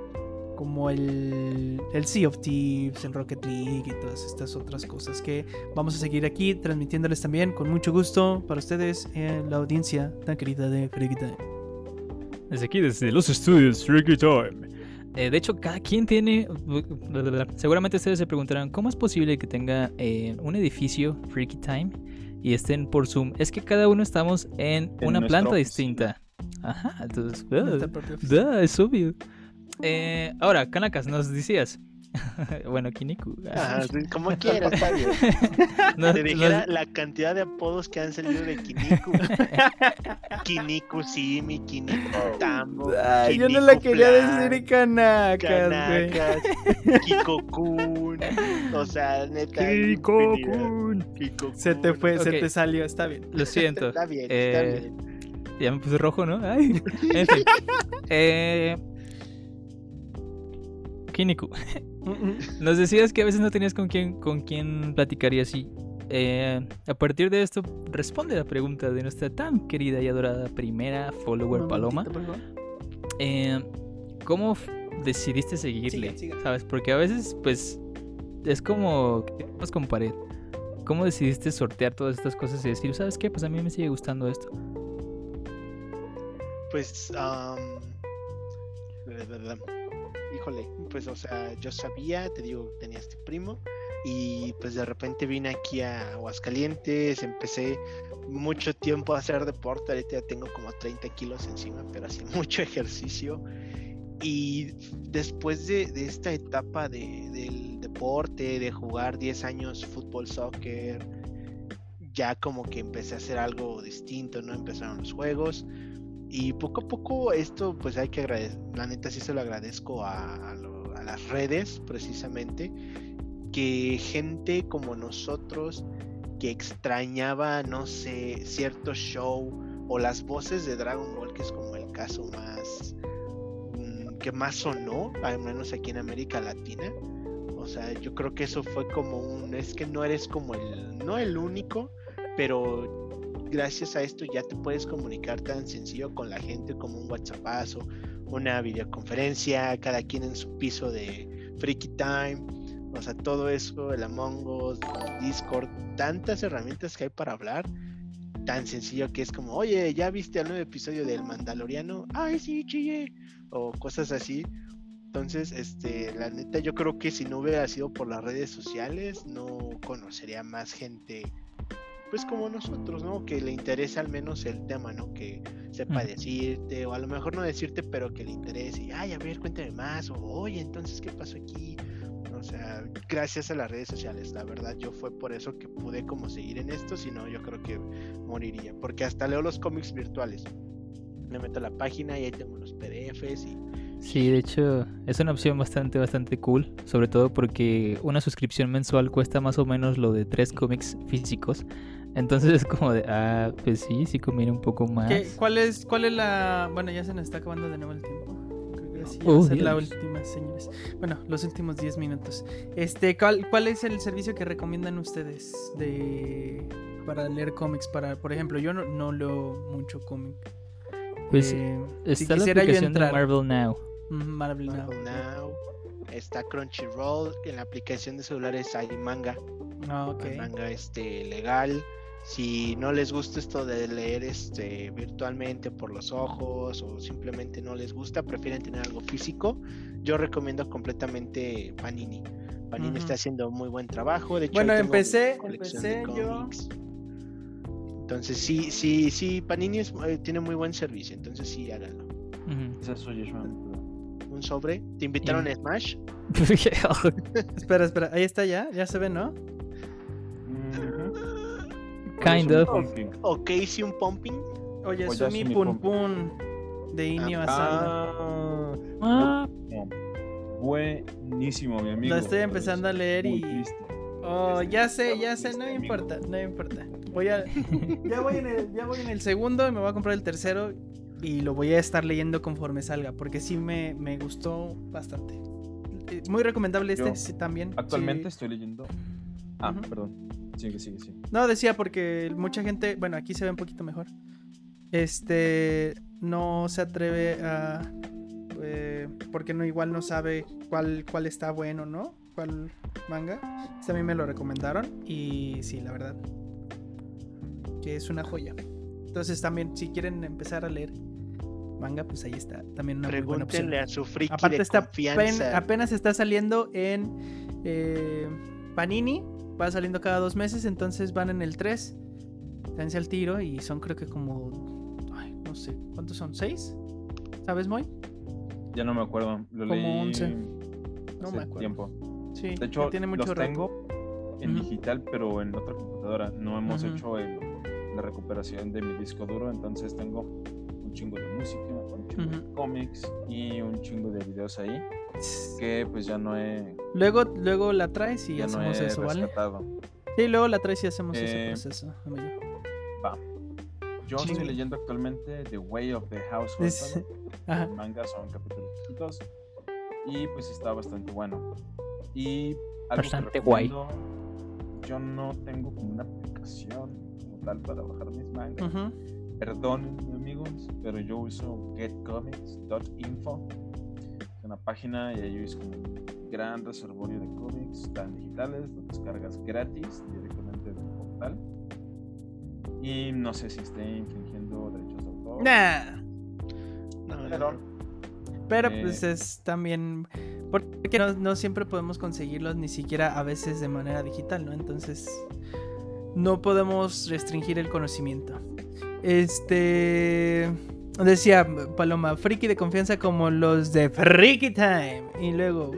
como el, el Sea of Thieves, el Rocket League y todas estas otras cosas que vamos a seguir aquí transmitiéndoles también con mucho gusto para ustedes, eh, la audiencia tan querida de Freaky Time. Desde aquí, desde los estudios Freaky Time. Eh, de hecho, cada quien tiene. Seguramente ustedes se preguntarán: ¿cómo es posible que tenga eh, un edificio Freaky Time y estén por Zoom? Es que cada uno estamos en, En una planta oficina. distinta. Ajá, entonces. Nuestra ah, da, es obvio. Eh, ahora, Kanakas, nos decías. bueno, Kiniku. Ajá, sí, como quieras, está bien. Nos- Te dijera la cantidad de apodos que han salido de Kiniku. Kiniku Simi, Kiniku Tambo. Ay, yo no la quería Plan, decir Canacas, güey. Kanaka's, Kiko-kun. O sea, neta. Kiko-kun. Se te fue, se te salió, está bien. Lo siento. Está bien, Eh, está bien. Ya me puse rojo, ¿no? Ay. En fin. Eh, Kiniku, nos decías que a veces no tenías con quién, con quién platicar y así. Eh, a partir de esto, responde la pregunta de nuestra tan querida y adorada primera follower Paloma. Eh, ¿Cómo decidiste seguirle? Sigue, sigue. ¿Sabes? Porque a veces, pues, es como que vamos con pared. ¿Cómo decidiste sortear todas estas cosas y decir, ¿sabes qué? Pues a mí me sigue gustando esto. Pues, bla. Híjole, pues, o sea, yo sabía, te digo, tenía este primo y pues de repente vine aquí a Aguascalientes, empecé mucho tiempo a hacer deporte, ahorita ya tengo como 30 kilos encima, pero hacía mucho ejercicio y después de, de esta etapa de- del deporte, de jugar 10 años fútbol, soccer, ya como que empecé a hacer algo distinto, ¿no? Empezaron los juegos. Y poco a poco esto, pues hay que agradecer, la neta sí se lo agradezco a, las redes precisamente, que gente como nosotros que extrañaba, no sé, cierto show o las voces de Dragon Ball, que es como el caso más mm, que más sonó, al menos aquí en América Latina. O sea, yo creo que eso fue como un, es que no eres como el, no el único, pero gracias a esto ya te puedes comunicar tan sencillo con la gente como un WhatsAppazo, una videoconferencia, cada quien en su piso de Freaky Time, o sea, todo eso, el Among Us, Discord, tantas herramientas que hay para hablar, tan sencillo que es como, oye, ¿ya viste el nuevo episodio del Mandaloriano? Ay, sí, chille, o cosas así. Entonces, este, la neta, yo creo que si no hubiera sido por las redes sociales, no conocería más gente pues como nosotros, ¿no? Que le interese al menos el tema, ¿no? Que sepa decirte, o a lo mejor no decirte, pero que le interese, y, ay, a ver, cuéntame más, o oye, entonces, ¿qué pasó aquí? O sea, gracias a las redes sociales, la verdad, yo fue por eso que pude como seguir en esto, si no, yo creo que moriría, porque hasta leo los cómics virtuales. Me meto a la página y ahí tengo los PDFs y Sí, de hecho, es una opción bastante, bastante cool. Sobre todo porque una suscripción mensual cuesta más o menos lo de tres cómics físicos. Entonces es como de, ah, pues sí, sí conviene un poco más. ¿Qué- ¿Cuál es, ¿Cuál es la...? Bueno, ya se nos está acabando de nuevo el tiempo. Creo que sí, Oh, la Dios. última, señores. Bueno, los últimos 10 minutos. Este, ¿cuál, ¿Cuál es el servicio que recomiendan ustedes de para leer cómics? Para, por ejemplo, yo no, no leo mucho cómic. Pues Eh, si Está la aplicación de entrar- Marvel Now. Marvel Now. Marvel Now, está Crunchyroll, en la aplicación de celulares hay manga. Ah, ok. el manga este legal si no les gusta esto de leer este virtualmente por los ojos o simplemente no les gusta prefieren tener algo físico yo recomiendo completamente Panini. Panini está haciendo muy buen trabajo. De hecho, Bueno, empecé- empecé yo-. Entonces sí, sí, sí, Panini es- eh, tiene muy buen servicio, entonces sí, háganlo. Un sobre. ¿Te invitaron Y- a Smash? Espera, espera, ahí está ya, ya se ve, ¿no? Kind of. pumping. ¿O Casey un pumping? Oye, Oye, Sumi Sumi Pun Pun. De Inio Asano. Ah, no. Buenísimo, mi amigo. Lo estoy empezando a leer y. Oh, ya sé, ya sé, no me importa, no me importa. Voy a. Ya voy en el, ya voy en el segundo y me voy a comprar el tercero y lo voy a estar leyendo conforme salga, porque sí me, me gustó bastante. Eh, Muy recomendable este Yo sí, también. Actualmente sí. estoy leyendo. Ah, perdón. Sigue, sigue, sigue. No, decía porque mucha gente, bueno, aquí se ve un poquito mejor. Este no se atreve a eh, porque no igual no sabe cuál cuál está bueno, ¿no? Cuál manga. Este a mí me lo recomendaron y sí, la verdad que es una joya. Entonces también si quieren empezar a leer manga, pues ahí está también una muy buena opción. Pregúntenle a su friki Aparte de está confianza. pen- apenas está saliendo en eh, Panini, va saliendo cada dos meses, entonces van en el 3, dense al tiro y son creo que como, ay, no sé, ¿cuántos son? ¿Seis? ¿Sabes, Moy? Ya no me acuerdo. Lo Como leí 11. hace No me acuerdo. tiempo. Sí, De hecho, tiene mucho los rato. tengo en Ujú. digital, pero en otra computadora. No hemos hecho el- la recuperación de mi disco duro, entonces tengo chingo de música, un chingo de Ujú. cómics y un chingo de videos ahí que pues ya no he, Luego, luego la traes y ya no hacemos he eso, ¿vale? rescatado. Sí, luego la traes y hacemos ese Eh, proceso, amigo. Va. Yo Sí. estoy leyendo actualmente The Way of the House Es-. El manga son capítulos chiquitos y pues está bastante bueno. Y algo Bastante guay. Yo no tengo como una aplicación como tal para bajar mis mangas. Ujú. Perdónenme amigos, pero yo uso getcomics.info. Es una página y ahí es como un gran reservorio de cómics, están digitales, los descargas gratis directamente del portal. Y no sé si esté infringiendo derechos de autor. Nah. No, no, Pero no. Pero Eh, pues es también porque no, no siempre podemos conseguirlos ni siquiera a veces de manera digital, ¿no? Entonces no podemos restringir el conocimiento. Este decía Paloma, friki de confianza como los de Freaky Time. Y luego,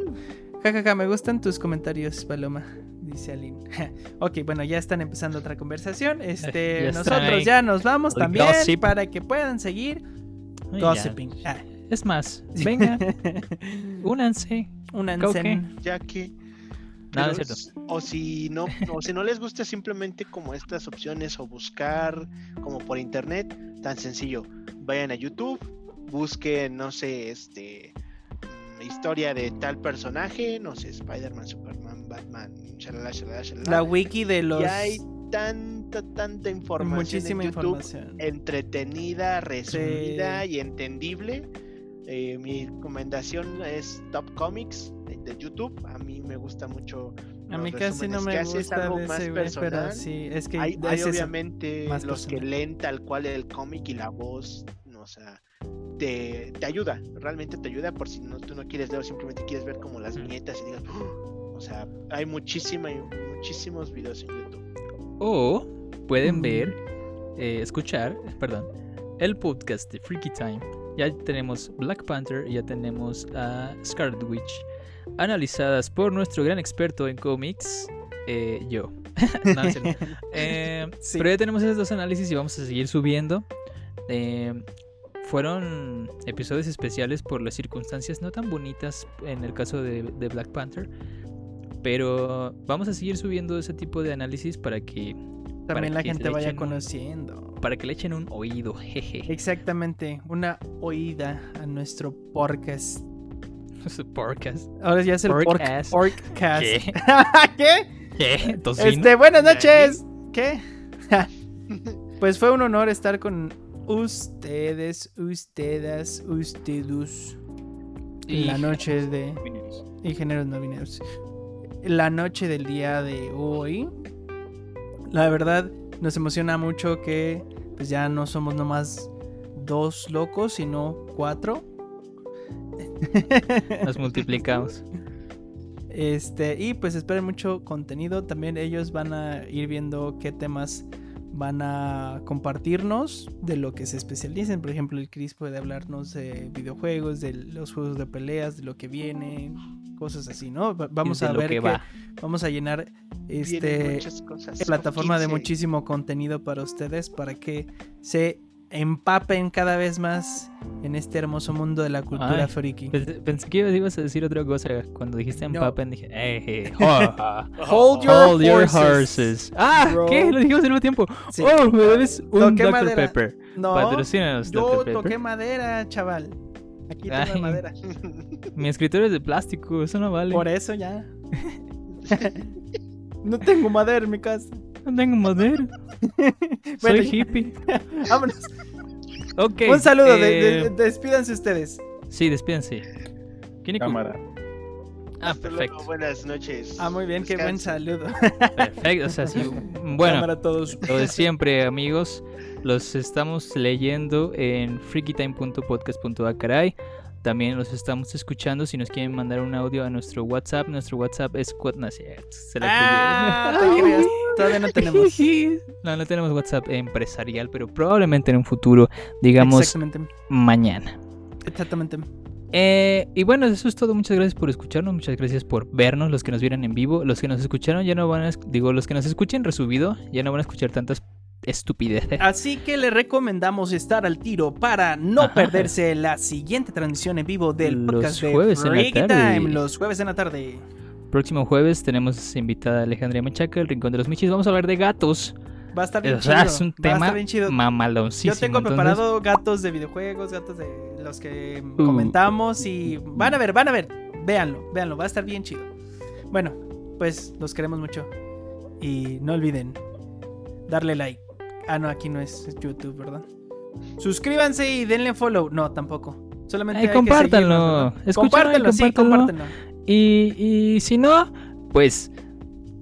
jajaja, me gustan tus comentarios, Paloma. Dice Aline. ok, bueno, ya están empezando otra conversación. Este, Ya nosotros ahí. ya nos vamos El también gossip. para que puedan seguir gossiping. Ah. Es más, venga, únanse. Ancen. Ya que. Nada, pero es cierto. O si no, o si no les gusta simplemente como estas opciones o buscar como por internet, tan sencillo. Vayan a YouTube, busquen, no sé, este mm, historia de tal personaje, no sé, Spider-Man, Superman, Batman, shalala, shalala, shalala. La wiki de los. Y hay tanta, tanta información muchísima en YouTube información. entretenida, resumida y entendible. Eh, mi recomendación es Top Comics de, YouTube. A mí me gusta mucho. A mí casi no me que hace, es gusta algo de más ese güey, pero personal. sí, es que Hay, es hay eso. obviamente más los que personal. leen tal cual el cómic y la voz, no, o sea, te, te ayuda, realmente te ayuda por si no, tú no quieres leer, simplemente quieres ver como las viñetas y digas, "Oh", o sea, hay muchísima, muchísimos videos en YouTube. O pueden ver, eh, escuchar, perdón, el podcast de Freaky Time. Ya tenemos Black Panther y ya tenemos a Scarlet Witch, analizadas por nuestro gran experto en cómics, eh, yo. No. Eh, Sí. Pero ya tenemos esos dos análisis y vamos a seguir subiendo. Eh, fueron episodios especiales por las circunstancias no tan bonitas en el caso de, de Black Panther. Pero vamos a seguir subiendo ese tipo de análisis para que, También la gente vaya un- conociendo. para que le echen un oído. Jeje. Exactamente, una oída a nuestro podcast. Podcast. Ahora ya es el porkcast. ¿Qué? ¿Qué? ¿Qué? ¿Tocino? Este, buenas ¿De noches. ¿Qué? pues fue un honor estar con ustedes, ustedes, ustedes. Y- La noche de y géneros no binarios. La noche del día de hoy. La verdad, nos emociona mucho que pues ya no somos nomás dos locos, sino cuatro. Nos multiplicamos. Este, y pues esperen mucho contenido. También ellos van a ir viendo qué temas van a compartirnos de lo que se especialicen. Por ejemplo, el Chris puede hablarnos de videojuegos, de los juegos de peleas, de lo que viene, cosas así, ¿no? Va- Vamos a ver que que va. vamos a llenar este cosas, plataforma de como 15. muchísimo contenido para ustedes para que se empapen cada vez más en este hermoso mundo de la cultura Ay, friki. Pensé, pensé que ibas- a decir otra cosa. Cuando dijiste No. empapen, dije, eh, eh, oh, Hold your hold your horses. horses. Ah, bro. ¿qué? Lo dijimos al mismo tiempo. Sí. Oh, me debes un Dr. madera. Pepper. No, Patrocínanos, yo Dr. Pepper. toqué madera, chaval. Aquí tengo Ay. madera. Mi escritorio es de plástico, eso no vale. Por eso ya. no tengo madera en mi casa. No tengo madera. Bueno, Soy hippie. Vámonos. Ok. Un saludo, eh, de- de- despídanse ustedes. Sí, despídense. Kiniku. Cámara. Ah, Hasta luego, perfecto. buenas noches. Ah, muy bien, qué buen saludo. Perfecto. O sea, sí. Bueno, Cámara a todos. lo de siempre, amigos. Los estamos leyendo en freakytime.podcast.acaray. También los estamos escuchando. Si nos quieren mandar un audio a nuestro WhatsApp, nuestro WhatsApp es. se la Ah, todavía no tenemos. No, no tenemos WhatsApp empresarial, pero probablemente en un futuro, digamos Exactamente. mañana. Exactamente. Eh, y bueno, eso es todo. Muchas gracias por escucharnos, muchas gracias por vernos, los que nos vieron en vivo, los que nos escucharon ya no van a, digo, los que nos escuchen resubido ya no van a escuchar tantas estupideces. Así que le recomendamos estar al tiro para no Ajá. perderse la siguiente transmisión en vivo del Los podcast de jueves en la tarde. Time, los jueves en la tarde. Próximo jueves tenemos invitada a Alejandra Machaca, el Rincón de los Michis. Vamos a hablar de gatos. Va a estar bien O sea, chido. es un tema mamaloncísimo. Yo tengo entonces- preparado gatos de videojuegos, gatos de los que Uh. comentamos y van a ver, van a ver. Véanlo, véanlo, va a estar bien chido. Bueno, pues los queremos mucho. Y no olviden darle like. Ah, no, aquí no es YouTube, ¿verdad? Suscríbanse y denle follow. No, tampoco. Solamente Ay, hay que compártanlo. Compártanlo, sí, compártanlo. compártanlo. Y, y si no, pues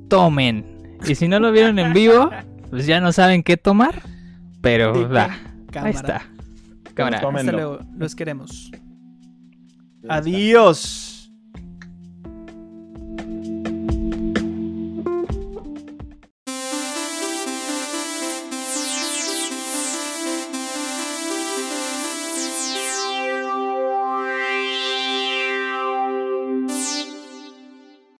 tomen. Y si no lo vieron en vivo, pues ya no saben qué tomar. Pero va, ahí cámara. está. Cámara. Hasta luego, los queremos. Adiós.